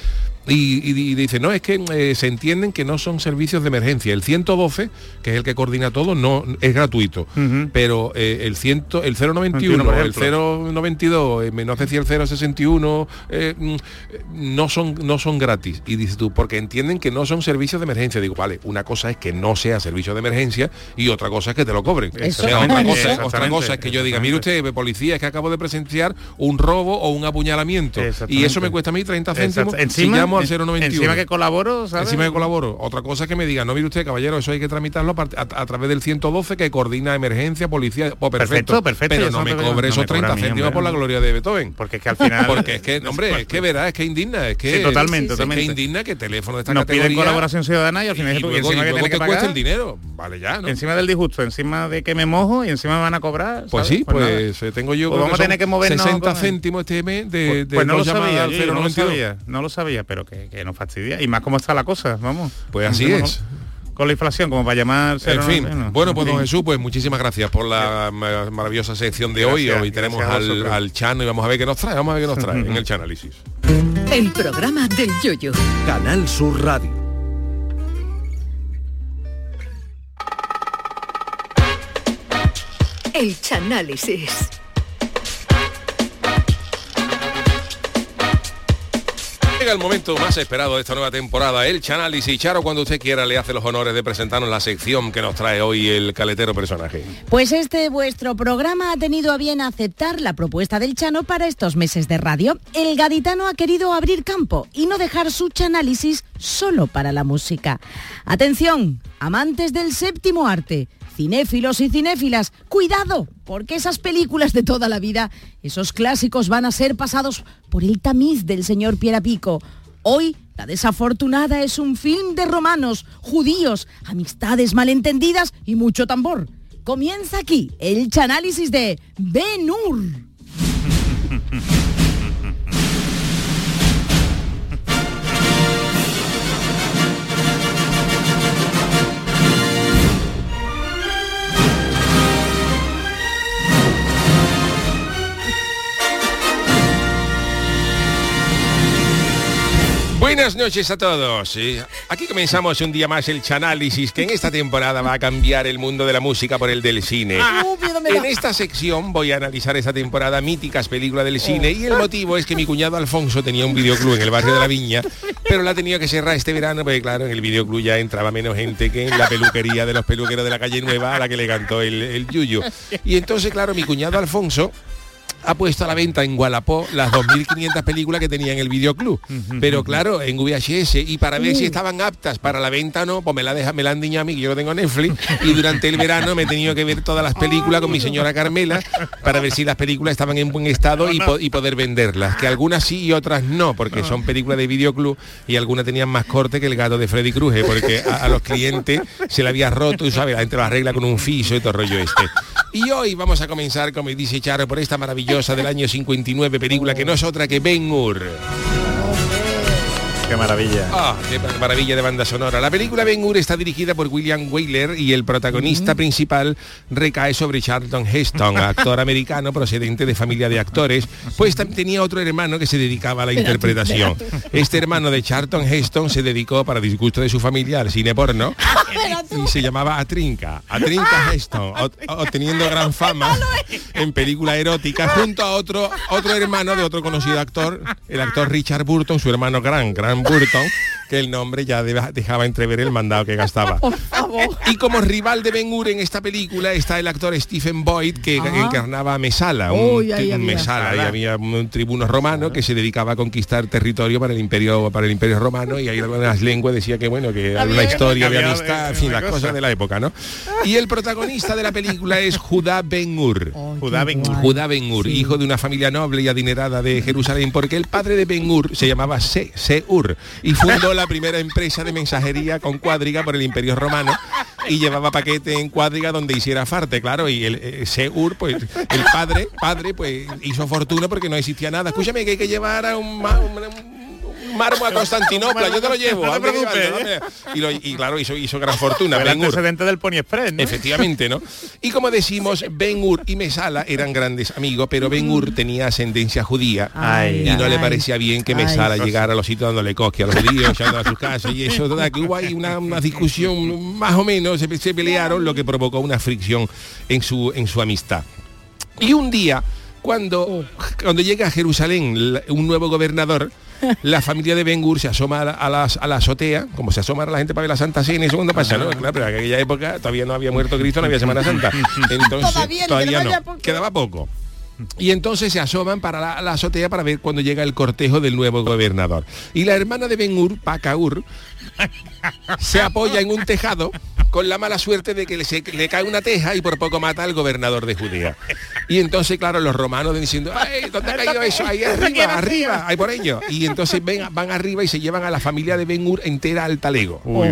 Speaker 1: Y, y- y dice, no, es que eh, se entienden que no son servicios de emergencia. El 112, que es el que coordina todo, no es gratuito. Pero eh, el, ciento, el 091,
Speaker 6: por
Speaker 1: el
Speaker 6: ejemplo.
Speaker 1: 092, eh, no sé si el 061, eh, mm, no, son, no son gratis. Y dices tú, porque entienden que no son servicios de emergencia. Digo, vale, una cosa es que no sea servicio de emergencia y otra cosa es que te lo cobren.
Speaker 6: Eso.
Speaker 1: O sea, otra, cosa, otra
Speaker 6: exactamente,
Speaker 1: cosa es que yo diga, mire usted, policía, es que acabo de presenciar un robo o un apuñalamiento. Y eso me cuesta a mí 30 céntimos.
Speaker 6: Exacto.
Speaker 1: si
Speaker 6: Encima-
Speaker 1: llamo Al 091.
Speaker 6: encima que colaboro, ¿sabes?
Speaker 1: Encima que colaboro. Otra cosa es que me diga, no mire usted, caballero, eso hay que tramitarlo a, part- a- a través del 112 que coordina emergencia, policía. Pues perfecto,
Speaker 6: Perfecto, perfecto,
Speaker 1: Pero no me cobre esos
Speaker 6: me cobra
Speaker 1: 30
Speaker 6: a mí,
Speaker 1: céntimos por la gloria de Beethoven.
Speaker 6: Porque es que al final...
Speaker 1: Porque es que, hombre, es que verás, es que indigna, es que
Speaker 6: Sí, totalmente,
Speaker 1: es
Speaker 6: totalmente.
Speaker 1: que indigna que teléfono de esta
Speaker 6: Nos piden
Speaker 1: categoría
Speaker 6: colaboración ciudadana y al final
Speaker 1: y luego,
Speaker 6: encima
Speaker 1: y
Speaker 6: que
Speaker 1: luego te
Speaker 6: que
Speaker 1: cuesta el dinero. Vale ya, ¿no?
Speaker 6: encima del disgusto, encima de que me mojo y encima me van a cobrar.
Speaker 1: Pues
Speaker 6: ¿sabes?
Speaker 1: sí,
Speaker 6: nada.
Speaker 1: pues, eh, tengo yo
Speaker 6: Pues vamos a tener que movernos
Speaker 1: 60
Speaker 6: con-
Speaker 1: céntimos este mes de,
Speaker 6: Pues, pues no lo
Speaker 1: dos llamadas
Speaker 6: sabía,
Speaker 1: al
Speaker 6: yo, yo no lo
Speaker 1: 092.
Speaker 6: sabía, no lo sabía, pero que, que nos fastidia. Y más cómo está la cosa, vamos.
Speaker 1: Pues así es.
Speaker 6: Con, con la inflación, como para llamar...
Speaker 1: En fin, bueno, pues don. Jesús, pues muchísimas gracias por la ma- maravillosa sección de hoy.
Speaker 6: Gracias,
Speaker 1: Hoy tenemos al, al Chano y vamos a ver qué nos trae, vamos a ver qué nos trae en el <laughs> Chanálisis.
Speaker 3: El programa del yoyo.
Speaker 12: Canal Sur Radio.
Speaker 3: El Chanálisis.
Speaker 1: El momento más esperado de esta nueva temporada, el Chanálisis. Charo, cuando usted quiera, le hace los honores de presentarnos la sección que nos trae hoy el caletero personaje.
Speaker 5: Pues este vuestro programa ha tenido a bien aceptar la propuesta del Chano para estos meses de radio. El gaditano ha querido abrir campo y no dejar su análisis solo para la música. Atención, amantes del séptimo arte, cinéfilos y cinéfilas, cuidado, porque esas películas de toda la vida, esos clásicos van a ser pasados por el tamiz del señor Pierapico. Hoy, La desafortunada es un film de romanos, judíos, amistades malentendidas y mucho tambor. Comienza aquí el chanálisis de Ben Hur. <laughs>
Speaker 1: Buenas noches a todos. Aquí comenzamos un día más el Chanálisis, que en esta temporada va a cambiar el mundo de la música por el del cine. En esta sección voy a analizar esta temporada míticas películas del cine y el motivo es que mi cuñado Alfonso tenía un videoclub en el barrio de la Viña, pero la ha tenido que cerrar este verano porque claro, en el videoclub ya entraba menos gente que en la peluquería de los peluqueros de la calle Nueva a la que le cantó el, el Yuyu. Y entonces, claro, mi cuñado Alfonso ha puesto a la venta en Gualapó las 2.500 películas que tenía en el videoclub. Pero claro, en VHS y para ver si estaban aptas para la venta o no, pues me la, deja, me la han diñado a mí, que yo lo tengo en Netflix, y durante el verano me he tenido que ver todas las películas con mi señora Carmela para ver si las películas estaban en buen estado y, po- y poder venderlas. Que algunas sí y otras no, porque son películas de videoclub y algunas tenían más corte que el gato de Freddy Cruje, porque a, a los clientes se le había roto, y sabes, la gente lo arregla con un fiso y todo el rollo este. Y hoy vamos a comenzar, como dice Charo, por esta maravillosa del año 59 película que no es otra que Ben Hur.
Speaker 6: Qué maravilla.
Speaker 1: Ah, qué mar- maravilla de banda sonora. La película Ben Hur está dirigida por William Wyler y el protagonista principal recae sobre Charlton Heston, <laughs> actor americano procedente de familia de actores, pues tenía otro hermano que se dedicaba a la interpretación. Este hermano de Charlton Heston se dedicó, para disgusto de su familia, al cine porno <laughs> y se llamaba Atrinca, Atrinca Heston, ot- obteniendo gran fama <laughs> en película erótica junto a otro otro hermano de otro conocido actor, el actor Richard Burton, su hermano Gran, Gran Burton, que el nombre ya dejaba entrever el mandado que gastaba. <laughs> Y como rival de Ben Hur en esta película está el actor Stephen Boyd que
Speaker 5: Ajá.
Speaker 1: encarnaba a Mesala, un,
Speaker 5: Uy, ahí
Speaker 1: un
Speaker 5: había.
Speaker 1: Mesala, y había un tribuno romano que se dedicaba a conquistar territorio para el imperio para el imperio romano y ahí algunas lenguas decía que bueno que había una historia de
Speaker 6: había-
Speaker 1: amistad, en fin, las
Speaker 6: cosa.
Speaker 1: cosas de la época, ¿no? Y el protagonista de la película es Judá Ben Hur.
Speaker 6: Judá Ben Hur.
Speaker 1: Judá Ben Hur, hijo de una familia noble y adinerada de Jerusalén, porque el padre de Ben Hur se llamaba Se Seur y fundó la primera empresa de mensajería con cuadriga por el Imperio Romano y llevaba paquete en cuadriga donde hiciera farte, claro, y el eh, Seur, pues el padre, padre, pues hizo fortuna porque no existía nada. Escúchame que hay que llevar a un mármol a <laughs> Constantinopla, yo te lo llevo.
Speaker 6: No te preocupes,
Speaker 1: dame. y, lo- y claro, hizo, hizo gran fortuna.
Speaker 6: El
Speaker 1: Ben Hur.
Speaker 6: antecedente del Pony Express, ¿no?
Speaker 1: Efectivamente, ¿no? Y como decimos, Ben Hur y Mesala eran grandes amigos, pero Ben Hur tenía ascendencia judía
Speaker 6: Ay,
Speaker 1: y no
Speaker 6: ay.
Speaker 1: le parecía bien que
Speaker 6: Ay.
Speaker 1: Mesala llegara a los sitios dándole cosque a los judíos, echando a sus casas y eso, total, que hubo ahí una, una discusión más o menos, se, se pelearon, lo que provocó una fricción en su, en su amistad. Y un día, cuando, cuando llega a Jerusalén un nuevo gobernador, la familia de Ben Gur se asoma a la, a las- a la azotea, como se asoma a la gente para ver la Santa Cena, eso cuando pasa, ¿no? Claro, pero en aquella época todavía no había muerto Cristo, no había Semana Santa. <laughs> Entonces,
Speaker 5: Todavía no poco.
Speaker 1: Quedaba poco. Y entonces se asoman para la, la azotea para ver cuando llega el cortejo del nuevo gobernador. Y la hermana de Ben Hur, Pacaur, <laughs> se apoya en un tejado con la mala suerte de que le, se- le cae una teja y por poco mata al gobernador de Judea. Y entonces, claro, los romanos ven diciendo, ¡ay, dónde ha <laughs> caído eso! Ahí arriba, arriba, ahí por ello. Y entonces ven, van arriba y se llevan a la familia de Ben Hur entera al talego.
Speaker 5: Uy,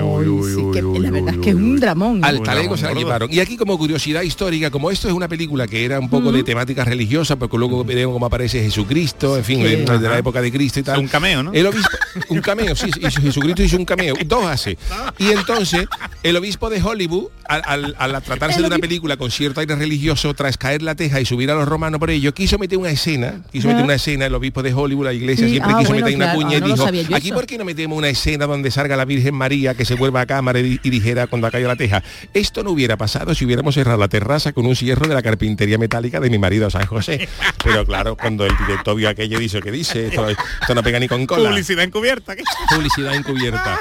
Speaker 5: sí, que la verdad es que es un dramón.
Speaker 1: Al talego se la llevaron. Y aquí como curiosidad histórica, como esto es una película que era un poco de temática religiosa, porque luego veremos cómo aparece Jesucristo, en fin,
Speaker 6: Sí.
Speaker 1: de, de la época de Cristo y tal.
Speaker 6: Un cameo, ¿no?
Speaker 1: El obispo, un cameo, sí, Jesucristo hizo un cameo, dos hace. Y entonces, el obispo de Hollywood, al, al- al tratarse de una película con cierto aire religioso, tras caer la teja y subir a los romanos por ello, quiso meter una escena, quiso
Speaker 5: Ah.
Speaker 1: meter una escena, el obispo de Hollywood, la iglesia
Speaker 5: Sí,
Speaker 1: siempre
Speaker 5: ah,
Speaker 1: quiso
Speaker 5: bueno,
Speaker 1: meter una cuña
Speaker 5: ah,
Speaker 1: y
Speaker 5: lo
Speaker 1: dijo, aquí
Speaker 5: eso".
Speaker 1: por qué no metemos una escena donde salga la Virgen María que se vuelva a cámara y, y dijera cuando ha caído la teja. Esto no hubiera pasado si hubiéramos cerrado la terraza con un cierro de la carpintería metálica de mi marido San José. Pero claro, cuando el director vio aquello dice, ¿qué dice? Esto, esto no pega ni con cola.
Speaker 6: Publicidad encubierta. ¿qué?
Speaker 1: Publicidad encubierta.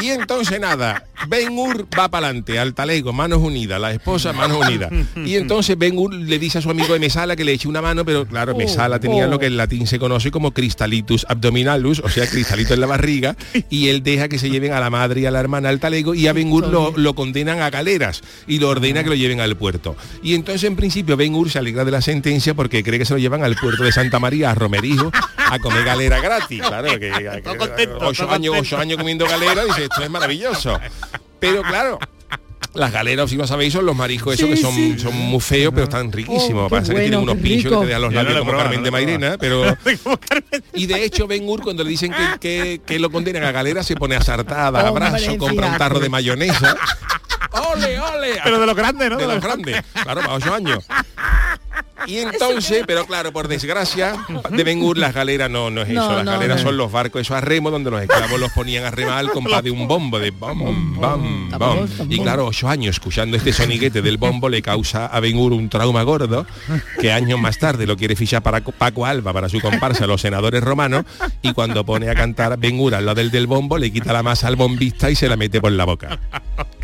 Speaker 1: Y entonces nada, Ben Hur va para adelante, al talego, manos unidas, la esposa, manos unidas. Y entonces Ben Hur le dice a su amigo de Mesala que le eche una mano, pero claro, Mesala tenía
Speaker 5: oh.
Speaker 1: lo que en latín se conoce como cristalitus abdominalus, o sea, cristalito en la barriga, y él deja que se lleven a la madre y a la hermana al talego y a Ben Hur lo, lo condenan a galeras y lo ordena que lo lleven al puerto. Y entonces en principio Ben Hur se alegra de la sentencia porque cree que se lo llevan al puerto de Santa María, a Romerijo, a comer galera gratis. Claro, que, <laughs> que- ocho años, ocho años comiendo galera, dice, esto es maravilloso. Pero claro, las galeras, si no sabéis, son los mariscos esos
Speaker 5: Sí,
Speaker 1: que son,
Speaker 5: sí.
Speaker 1: son muy feos, pero están riquísimos.
Speaker 5: Oh,
Speaker 1: Pasa que tienen
Speaker 5: bueno,
Speaker 1: unos pinchos
Speaker 5: rico.
Speaker 1: que te dan los
Speaker 6: no
Speaker 1: labios
Speaker 6: lo he
Speaker 1: como
Speaker 6: probado, <laughs>
Speaker 1: Carmen
Speaker 6: no
Speaker 1: de
Speaker 6: lo
Speaker 1: Mairena, pero... Y de hecho, Ben cuando le dicen que, que, que lo condenan a galera, se pone asartada,
Speaker 5: Hombre,
Speaker 1: abrazo, compra un tarro de mayonesa. ¡Ole, ole!
Speaker 6: Pero de los grandes, ¿no?
Speaker 1: de los grandes, claro, para ocho años. <laughs> Y entonces, pero claro, por desgracia, de Ben Hur las galeras no, no es eso.
Speaker 5: No,
Speaker 1: las
Speaker 5: no,
Speaker 1: galeras
Speaker 5: no.
Speaker 1: son los barcos esos a remo donde los esclavos los ponían a remar al compás de un bombo, de bom, bom, bom. Y claro, ocho años escuchando este soniguete del bombo le causa a Ben Hur un trauma gordo, que años más tarde lo quiere fichar para Paco Alba, para su comparsa, los senadores romanos, y cuando pone a cantar Ben Hur al lado del del bombo, le quita la masa al bombista y se la mete por la boca.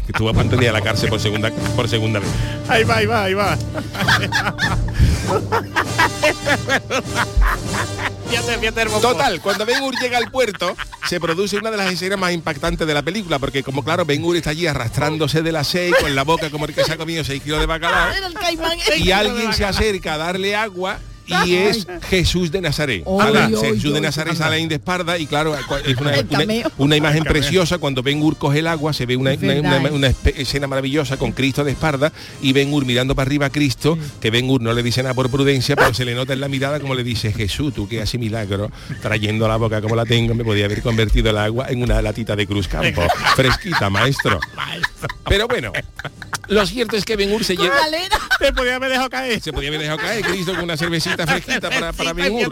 Speaker 1: Que estuvo a punto de ir a la cárcel por segunda, por segunda vez.
Speaker 6: Ahí va, ahí va, ahí va. Fíjate, fíjate el bombo.
Speaker 1: Total, cuando Ben Hur llega al puerto, se produce una de las escenas más impactantes de la película, porque como claro, Ben Hur está allí arrastrándose de la seis, con la boca como el que se ha comido 6 kilos de bacalao, y alguien se acerca a darle agua y es Jesús de Nazaret. Jesús de Nazaret sale de espalda y claro, es una, imagen preciosa cuando Ben Hur coge el agua, se ve una, escena maravillosa con Cristo de espalda y Ben Hur mirando para arriba a Cristo, que Ben Hur no le dice nada por prudencia, pero se le nota en la mirada como le dice Jesús, tú que haces milagro, trayendo la boca como la tengo, me podía haber convertido el agua en una latita de Cruz Campo. Fresquita, maestro. Pero bueno, lo cierto es que Ben Hur se lleva...
Speaker 6: Te podía haber dejado caer.
Speaker 1: Se podía haber dejado caer Cristo con una cervecita fresquita para, para Ben Hur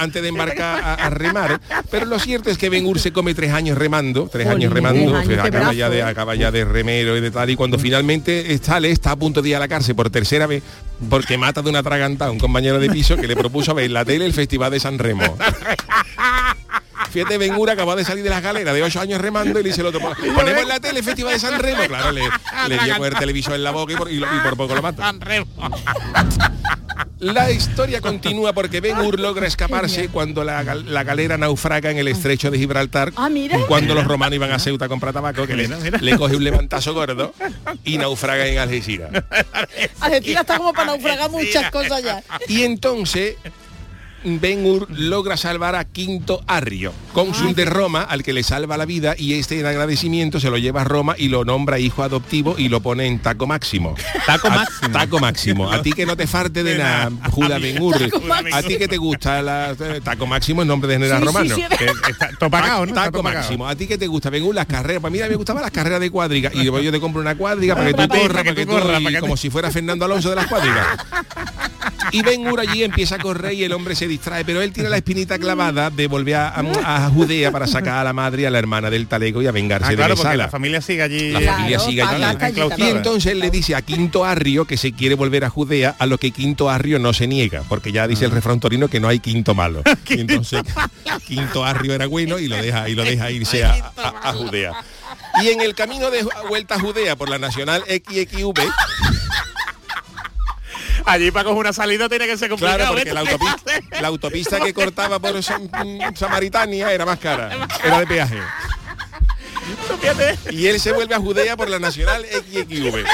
Speaker 1: antes, de embarcar a, a remar. Pero lo cierto es que Ben Hur se come tres años remando, tres años remando,
Speaker 5: años,
Speaker 1: acaba, ya de,
Speaker 5: ¿eh?
Speaker 1: acaba ya de remero y de tal. Y cuando finalmente sale, está a punto de ir a la cárcel por tercera vez porque mata de una atragantada a un compañero de piso que le propuso ver la tele el Festival de San Remo. <laughs> Fíjate, Ben Hur acabó de salir de las galeras de ocho años remando y le dice el otro, <laughs> ponemos en la tele el Festival de San Remo. <laughs> Claro, le, le dio con el televisor en la boca y por, y lo- y por poco lo mata. <laughs> La historia continúa porque Ben Hur logra escaparse cuando la, la galera naufraga en el estrecho de Gibraltar.
Speaker 5: Ah, mira.
Speaker 1: Cuando los romanos iban a Ceuta a comprar tabaco, que le, le coge un levantazo gordo y naufraga en Algeciras.
Speaker 5: Argentina está como para naufragar muchas cosas ya.
Speaker 1: Y entonces Ben Hur logra salvar a Quinto Arrio, cónsul de Roma, al que le salva la vida y este en agradecimiento se lo lleva a Roma y lo nombra hijo adoptivo y lo pone en taco máximo.
Speaker 6: Taco
Speaker 1: A-
Speaker 6: máximo.
Speaker 1: taco máximo. A ti que no te farte de
Speaker 6: De
Speaker 1: nada. Juda Ben Hur. A ti que te gusta la taco máximo en nombre de general
Speaker 5: Sí, sí,
Speaker 1: romano.
Speaker 5: sí,
Speaker 6: Que está todo pagado, ¿no?
Speaker 1: Taco máximo. A ti que te gusta, Ben Hur, las carreras. Para mí a mí me gustaban las carreras de cuadriga. Y yo te compro una cuadriga para que tú corras,
Speaker 6: para que
Speaker 1: para que
Speaker 6: tú
Speaker 1: tú
Speaker 6: corras,
Speaker 1: y
Speaker 6: para que
Speaker 1: como si fuera Fernando Alonso de las cuadrigas. <laughs> Y Ben Hur allí empieza a correr y el hombre se distrae, pero él tiene la espinita clavada de volver a, a- a Judea para sacar a la madre y a la hermana del talego y a vengarse
Speaker 6: Ah,
Speaker 1: de
Speaker 6: claro, porque
Speaker 1: Mesala.
Speaker 6: la familia sigue allí.
Speaker 1: La
Speaker 5: Claro,
Speaker 1: familia sigue
Speaker 5: para
Speaker 1: allí. Y entonces él le dice a Quinto Arrio que se quiere volver a Judea, a lo que Quinto Arrio no se niega, porque ya dice el refrán torino que no hay quinto malo. <laughs> Y entonces Quinto Arrio era bueno y lo deja y lo deja irse a, a- a Judea. Y en el camino de vuelta a Judea por la Nacional XXV,
Speaker 6: Allí para coger una salida tiene que ser complicado.
Speaker 1: Claro, porque
Speaker 6: ¿eh?
Speaker 1: la autopista, <laughs> la autopista que cortaba por San- Samaritania era más cara, era de peaje. Y él se vuelve a Judea por la Nacional XXV.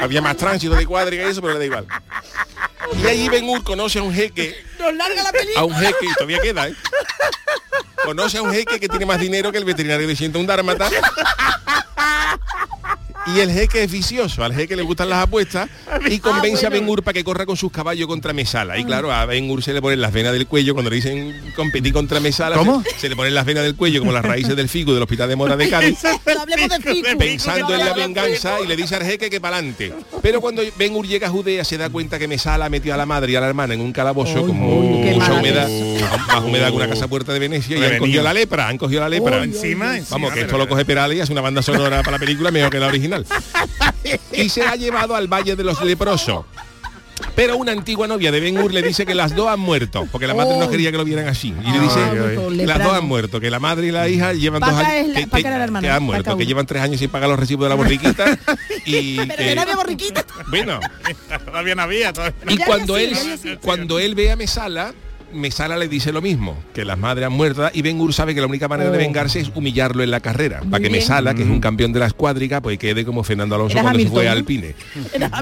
Speaker 1: Había más tránsito de cuadriga y eso, pero le da igual. Y allí Ben Hur conoce a un jeque,
Speaker 5: Nos larga la película.
Speaker 1: a un jeque, y todavía queda, ¿eh? Conoce a un jeque que tiene más dinero que el veterinario de 101 dármata. Y el jeque es vicioso, al jeque le gustan las apuestas <laughs> y convence a Ben Hur para que corra con sus caballos contra Mesala. Y claro, a Ben Hur se le ponen las venas del cuello cuando le dicen competir contra Mesala.
Speaker 6: ¿Cómo?
Speaker 1: Se, se le ponen las venas del cuello como las raíces del figo del Hospital de Mora de Cádiz. <laughs> Pensando en la venganza y le dice al jeque que para adelante. Pero cuando Ben Hur llega a Judea se da cuenta que Mesala metió a la madre y a la hermana en un calabozo con
Speaker 5: qué
Speaker 1: mucha humedad, más- humedad que una casa puerta de Venecia y han cogido la lepra, han cogido la lepra.
Speaker 6: encima, encima,
Speaker 1: Vamos, que
Speaker 6: pero-
Speaker 1: esto lo coge Perales y hace una banda sonora para la película mejor que la original. Y se ha llevado al Valle de los Leprosos. Pero una antigua novia de Ben Hur le dice que las dos han muerto, porque la madre no quería que lo vieran así. Y le dice
Speaker 5: ay.
Speaker 1: que las dos han muerto, que la madre y la hija llevan dos años
Speaker 5: la-
Speaker 1: que,
Speaker 5: hermana,
Speaker 1: han muerto, que llevan tres años sin pagar los recibos de la borriquita <laughs> y
Speaker 5: Pero
Speaker 1: que-
Speaker 5: que no había borriquita.
Speaker 1: bueno, <laughs>
Speaker 6: Todavía no había. todavía no
Speaker 1: y cuando él cuando él ve a Mesala, Mesala le dice lo mismo, que las madres han muerto y Ben Hur sabe que la única manera de
Speaker 5: Oh.
Speaker 1: vengarse es humillarlo en la carrera, para que
Speaker 5: bien.
Speaker 1: Mesala, que es un campeón de las cuádricas, pues quede como Fernando Alonso cuando se fue a
Speaker 5: ¿no?
Speaker 1: Alpine.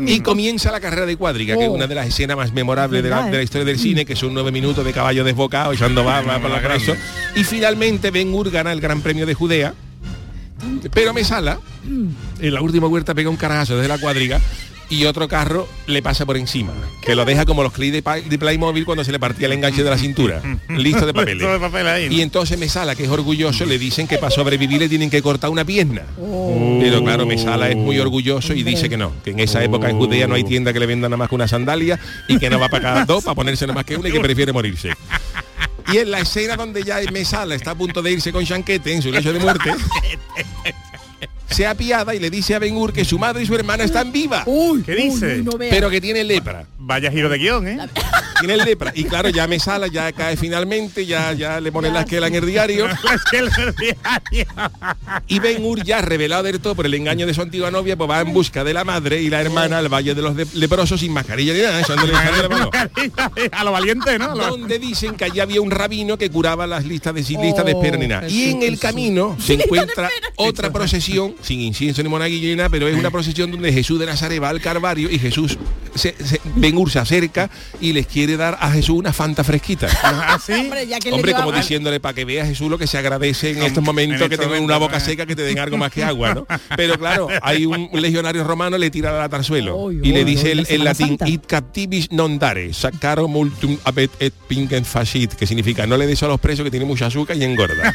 Speaker 1: Y comienza la carrera de cuádriga, que es
Speaker 5: Oh.
Speaker 1: una de las escenas más memorables de la,
Speaker 5: ¿Verdad,
Speaker 1: de la
Speaker 5: eh?
Speaker 1: historia del cine, que son nueve minutos de caballo desbocado, echando baba por los brazos. Y finalmente Ben Hur gana el Gran Premio de Judea. Pero Mesala, en la última vuelta pega un carajazo desde la cuadriga y otro carro le pasa por encima, que lo deja como los clips de, de Playmobil cuando se le partía el enganche de la cintura, <laughs> listo de
Speaker 6: Todo de
Speaker 1: papeles.
Speaker 6: papel ahí.
Speaker 1: Y entonces Mesala, que es orgulloso, le dicen que para sobrevivir le tienen que cortar una pierna.
Speaker 5: Oh.
Speaker 1: Pero claro, Mesala es muy orgulloso y dice que no, que en esa época en Judea no hay tienda que le venda nada más que una sandalia y que no va a pagar dos para ponerse nada más que una y que prefiere morirse. Y en la escena donde ya Mesala está a punto de irse con Chanquete en su lecho de muerte, <laughs> se apiada y le dice a Ben Hur que su madre y su hermana están vivas,
Speaker 5: Uy,
Speaker 6: ¿Qué dice?
Speaker 5: uy, no veas.
Speaker 1: pero que tiene lepra.
Speaker 6: Vaya giro de guion, ¿eh? <laughs>
Speaker 1: Tiene lepra. Y claro, ya Mesala ya cae finalmente, ya, ya le ponen la esquela en el diario. <laughs>
Speaker 6: Es que el diario.
Speaker 1: Y Ben Hur ya revelado del todo por el engaño de su antigua novia, pues va en busca de la madre y la hermana al Valle de los de- Leprosos sin mascarilla ni nada, la mano. <laughs>
Speaker 6: A lo valiente, ¿no?
Speaker 1: Donde dicen que allí había un rabino que curaba las listas de sin listas de espera ni nada. Y en el camino se encuentra otra procesión, sin incienso ni monaguillo ni nada, pero es una procesión donde Jesús de Nazaret va al Calvario y Jesús, se, se, Ben Hur se acerca y les quiere dar a Jesús una fanta fresquita. <laughs>
Speaker 6: ¿Ah, sí? <laughs>
Speaker 5: Hombre, ya que le
Speaker 1: Hombre,
Speaker 5: lleva-
Speaker 1: como diciéndole para que vea Jesús lo que se agradece en estos momentos
Speaker 6: en
Speaker 1: que tengan una boca
Speaker 6: ¿no?
Speaker 1: seca que te den algo más que agua, ¿no? <laughs> Pero claro, hay un, un legionario romano le tira la
Speaker 5: Uy,
Speaker 1: y le dice el- en latín
Speaker 5: Santa.
Speaker 1: it captivis non dare, sacaro multum abet et pingent facit, que significa no le des a los presos que tiene mucha azúcar y engorda.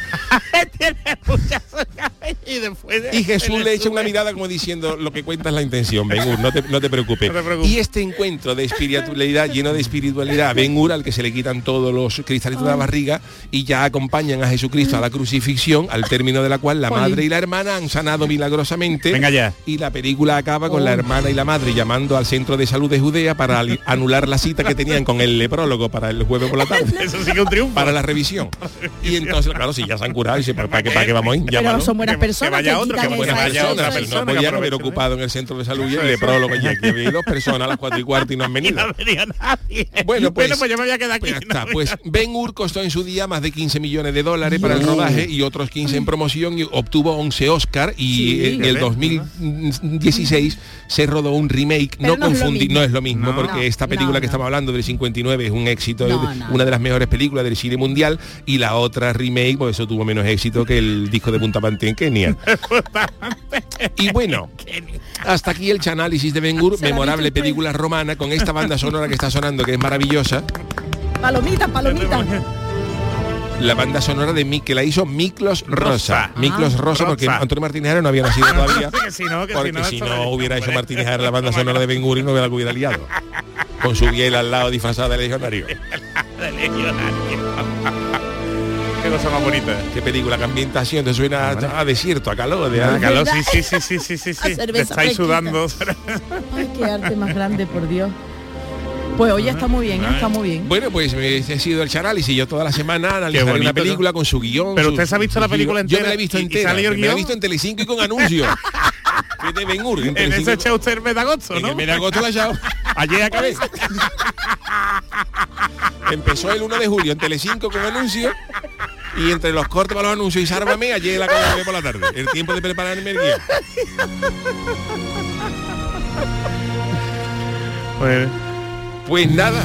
Speaker 6: Tiene mucha azúcar <laughs> y después
Speaker 1: Y Jesús le echa una mirada como diciendo lo que cuenta es la intención, Ben Hur, no te, no te preocupes.
Speaker 6: No te preocupes.
Speaker 1: Y este encuentro de espiritualidad, lleno de espiritualidad, Ben Hur, al que se le quitan todos los cristalitos de la barriga y ya acompañan a Jesucristo a la crucifixión, al término de la cual la madre y la hermana han sanado milagrosamente.
Speaker 6: Venga ya.
Speaker 1: Y la película acaba con la hermana y la madre llamando al centro de salud de Judea para anular la cita que tenían con el leprólogo para el jueves por la tarde.
Speaker 6: Eso sí que un triunfo.
Speaker 1: Para la revisión. Y entonces, claro, si ya se han curado, dice, ¿para, para qué, para qué vamos a ir?
Speaker 5: Pero son buenas
Speaker 6: Que- que vaya
Speaker 5: que
Speaker 6: otro, que
Speaker 1: buenas
Speaker 6: vaya otra persona
Speaker 1: no
Speaker 6: que
Speaker 1: podían haber ocupado en el centro de salud y el
Speaker 6: eso
Speaker 1: y aquí había dos personas a las cuatro y cuarto y no han <laughs> venido.
Speaker 6: No venía nadie.
Speaker 1: Bueno, pues,
Speaker 6: bueno, pues yo me voy a quedar aquí.
Speaker 1: pues Pues. Ben Hur costó en su día más de 15 millones de dólares para el rodaje y otros 15 en promoción y obtuvo 11 Oscar y
Speaker 5: Sí.
Speaker 1: en el
Speaker 6: Fíjate.
Speaker 1: 2016 se rodó un remake.
Speaker 5: Pero
Speaker 1: no confundir, no es lo mismo
Speaker 6: No.
Speaker 1: porque esta película
Speaker 5: no,
Speaker 1: que
Speaker 5: no.
Speaker 1: estamos hablando del 59 es un éxito,
Speaker 5: No,
Speaker 1: es
Speaker 5: no.
Speaker 1: una de las mejores películas del cine mundial y la otra remake, pues eso tuvo menos éxito que el disco de Punta Pante en Kenia. <laughs> y bueno, hasta aquí el análisis de Ben Hur,
Speaker 5: Se la ha
Speaker 1: memorable película romana con esta banda sonora que está sonando que es maravillosa.
Speaker 5: Palomita, palomita.
Speaker 1: La banda sonora de Mi, que la hizo Miklos Rosa.
Speaker 6: Rosa.
Speaker 1: Miklos
Speaker 5: Ah.
Speaker 1: Rosa, porque. Antonio Martínez Jara no había nacido todavía.
Speaker 6: Que si no, que
Speaker 1: porque
Speaker 6: si no,
Speaker 1: si hubiera hecho. Martínez Jara la banda sonora de Ben y no hubiera la hubiera liado. Con su biel al lado disfrazada de legionario. <laughs>
Speaker 6: De legionario. Qué cosa más bonita.
Speaker 1: Qué película, qué ambientación, te suena a, a desierto, a calor. De,
Speaker 6: Ah,
Speaker 1: a-
Speaker 6: calor, sí, sí, sí, sí, sí, <laughs> sí, sí. Te estáis sudando.
Speaker 5: Ay, qué arte más grande, por Dios. Pues hoy está muy bien, ¿eh? está muy bien.
Speaker 1: Bueno, pues me he sido el análisis. Yo toda la semana analizaré
Speaker 6: bonito,
Speaker 1: una película con su guion.
Speaker 6: Pero
Speaker 1: su-
Speaker 6: usted se ha visto la película
Speaker 1: guion. Yo me
Speaker 6: entera
Speaker 1: la he visto
Speaker 6: y- y
Speaker 1: entera.
Speaker 6: el
Speaker 1: me la he visto en Telecinco y con anuncios. <laughs> Que de Ben Hur. En
Speaker 6: En eso echa usted el mes de agosto,
Speaker 1: En
Speaker 6: ¿no?
Speaker 1: el mes de agosto la echado. <laughs>
Speaker 6: Ayer acabé.
Speaker 1: Empezó el 1 de julio en Telecinco con anuncios y entre los cortes para los anuncios y Sárvame, ayer la ver por la tarde. El tiempo de prepararme el guion.
Speaker 6: Pues
Speaker 1: nada.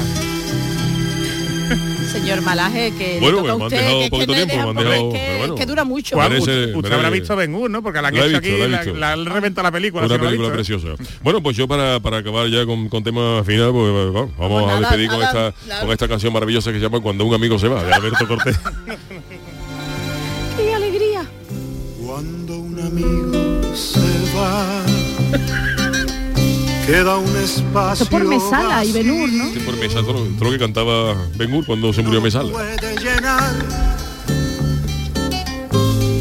Speaker 5: Señor Malaje, que
Speaker 1: Bueno,
Speaker 5: le toca
Speaker 1: pues
Speaker 5: a
Speaker 1: me han
Speaker 5: usted,
Speaker 1: dejado
Speaker 5: que, es que
Speaker 1: poquito
Speaker 5: no
Speaker 1: tiempo, me han dejado-
Speaker 5: es que-
Speaker 1: bueno.
Speaker 5: es que dura mucho.
Speaker 6: Juan,
Speaker 1: Merece-
Speaker 6: usted, usted
Speaker 1: merece-
Speaker 6: habrá visto Ben Hur, ¿no? Porque la han hecho
Speaker 1: visto,
Speaker 6: aquí, la,
Speaker 1: visto.
Speaker 6: la, han reventado la película.
Speaker 1: Una
Speaker 6: ¿sí lo ha
Speaker 1: película
Speaker 6: visto?
Speaker 1: preciosa. Bueno, pues yo para, para acabar ya con, con tema final, pues vamos, vamos a
Speaker 5: nada,
Speaker 1: despedir con,
Speaker 5: nada,
Speaker 1: esta,
Speaker 5: nada.
Speaker 1: con esta canción maravillosa que se llama Cuando un amigo se va, de Alberto Cortés. <laughs>
Speaker 5: ¡Qué alegría!
Speaker 12: Cuando un amigo se va, queda un espacio.
Speaker 5: Esto es por Mesala y Benur, ¿no?
Speaker 1: Sí, por Mesa, todo, lo- todo lo que cantaba Ben Hur cuando se murió Mesala.
Speaker 12: puede llenar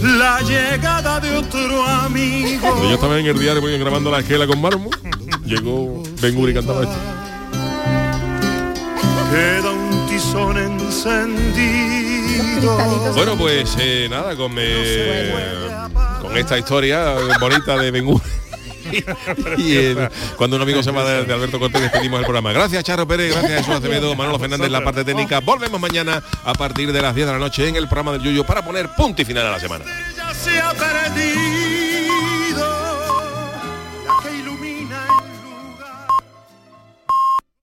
Speaker 12: la llegada de otro amigo.
Speaker 1: Cuando yo estaba en el diario grabando la esquela con Marmo, llegó Ben Hur y cantaba esto.
Speaker 12: Queda un tizón encendido.
Speaker 1: Bueno, pues eh, nada, con, eh, con esta historia bonita de Ben Hur. <laughs> y cuando un amigo se va de, de Alberto Cortés despedimos el programa. Gracias Charo Pérez, gracias Jesús Acevedo, Manolo Fernández en la parte técnica. Volvemos mañana a partir de las 10 de la noche en el programa del Yuyo para poner punto y final a la semana.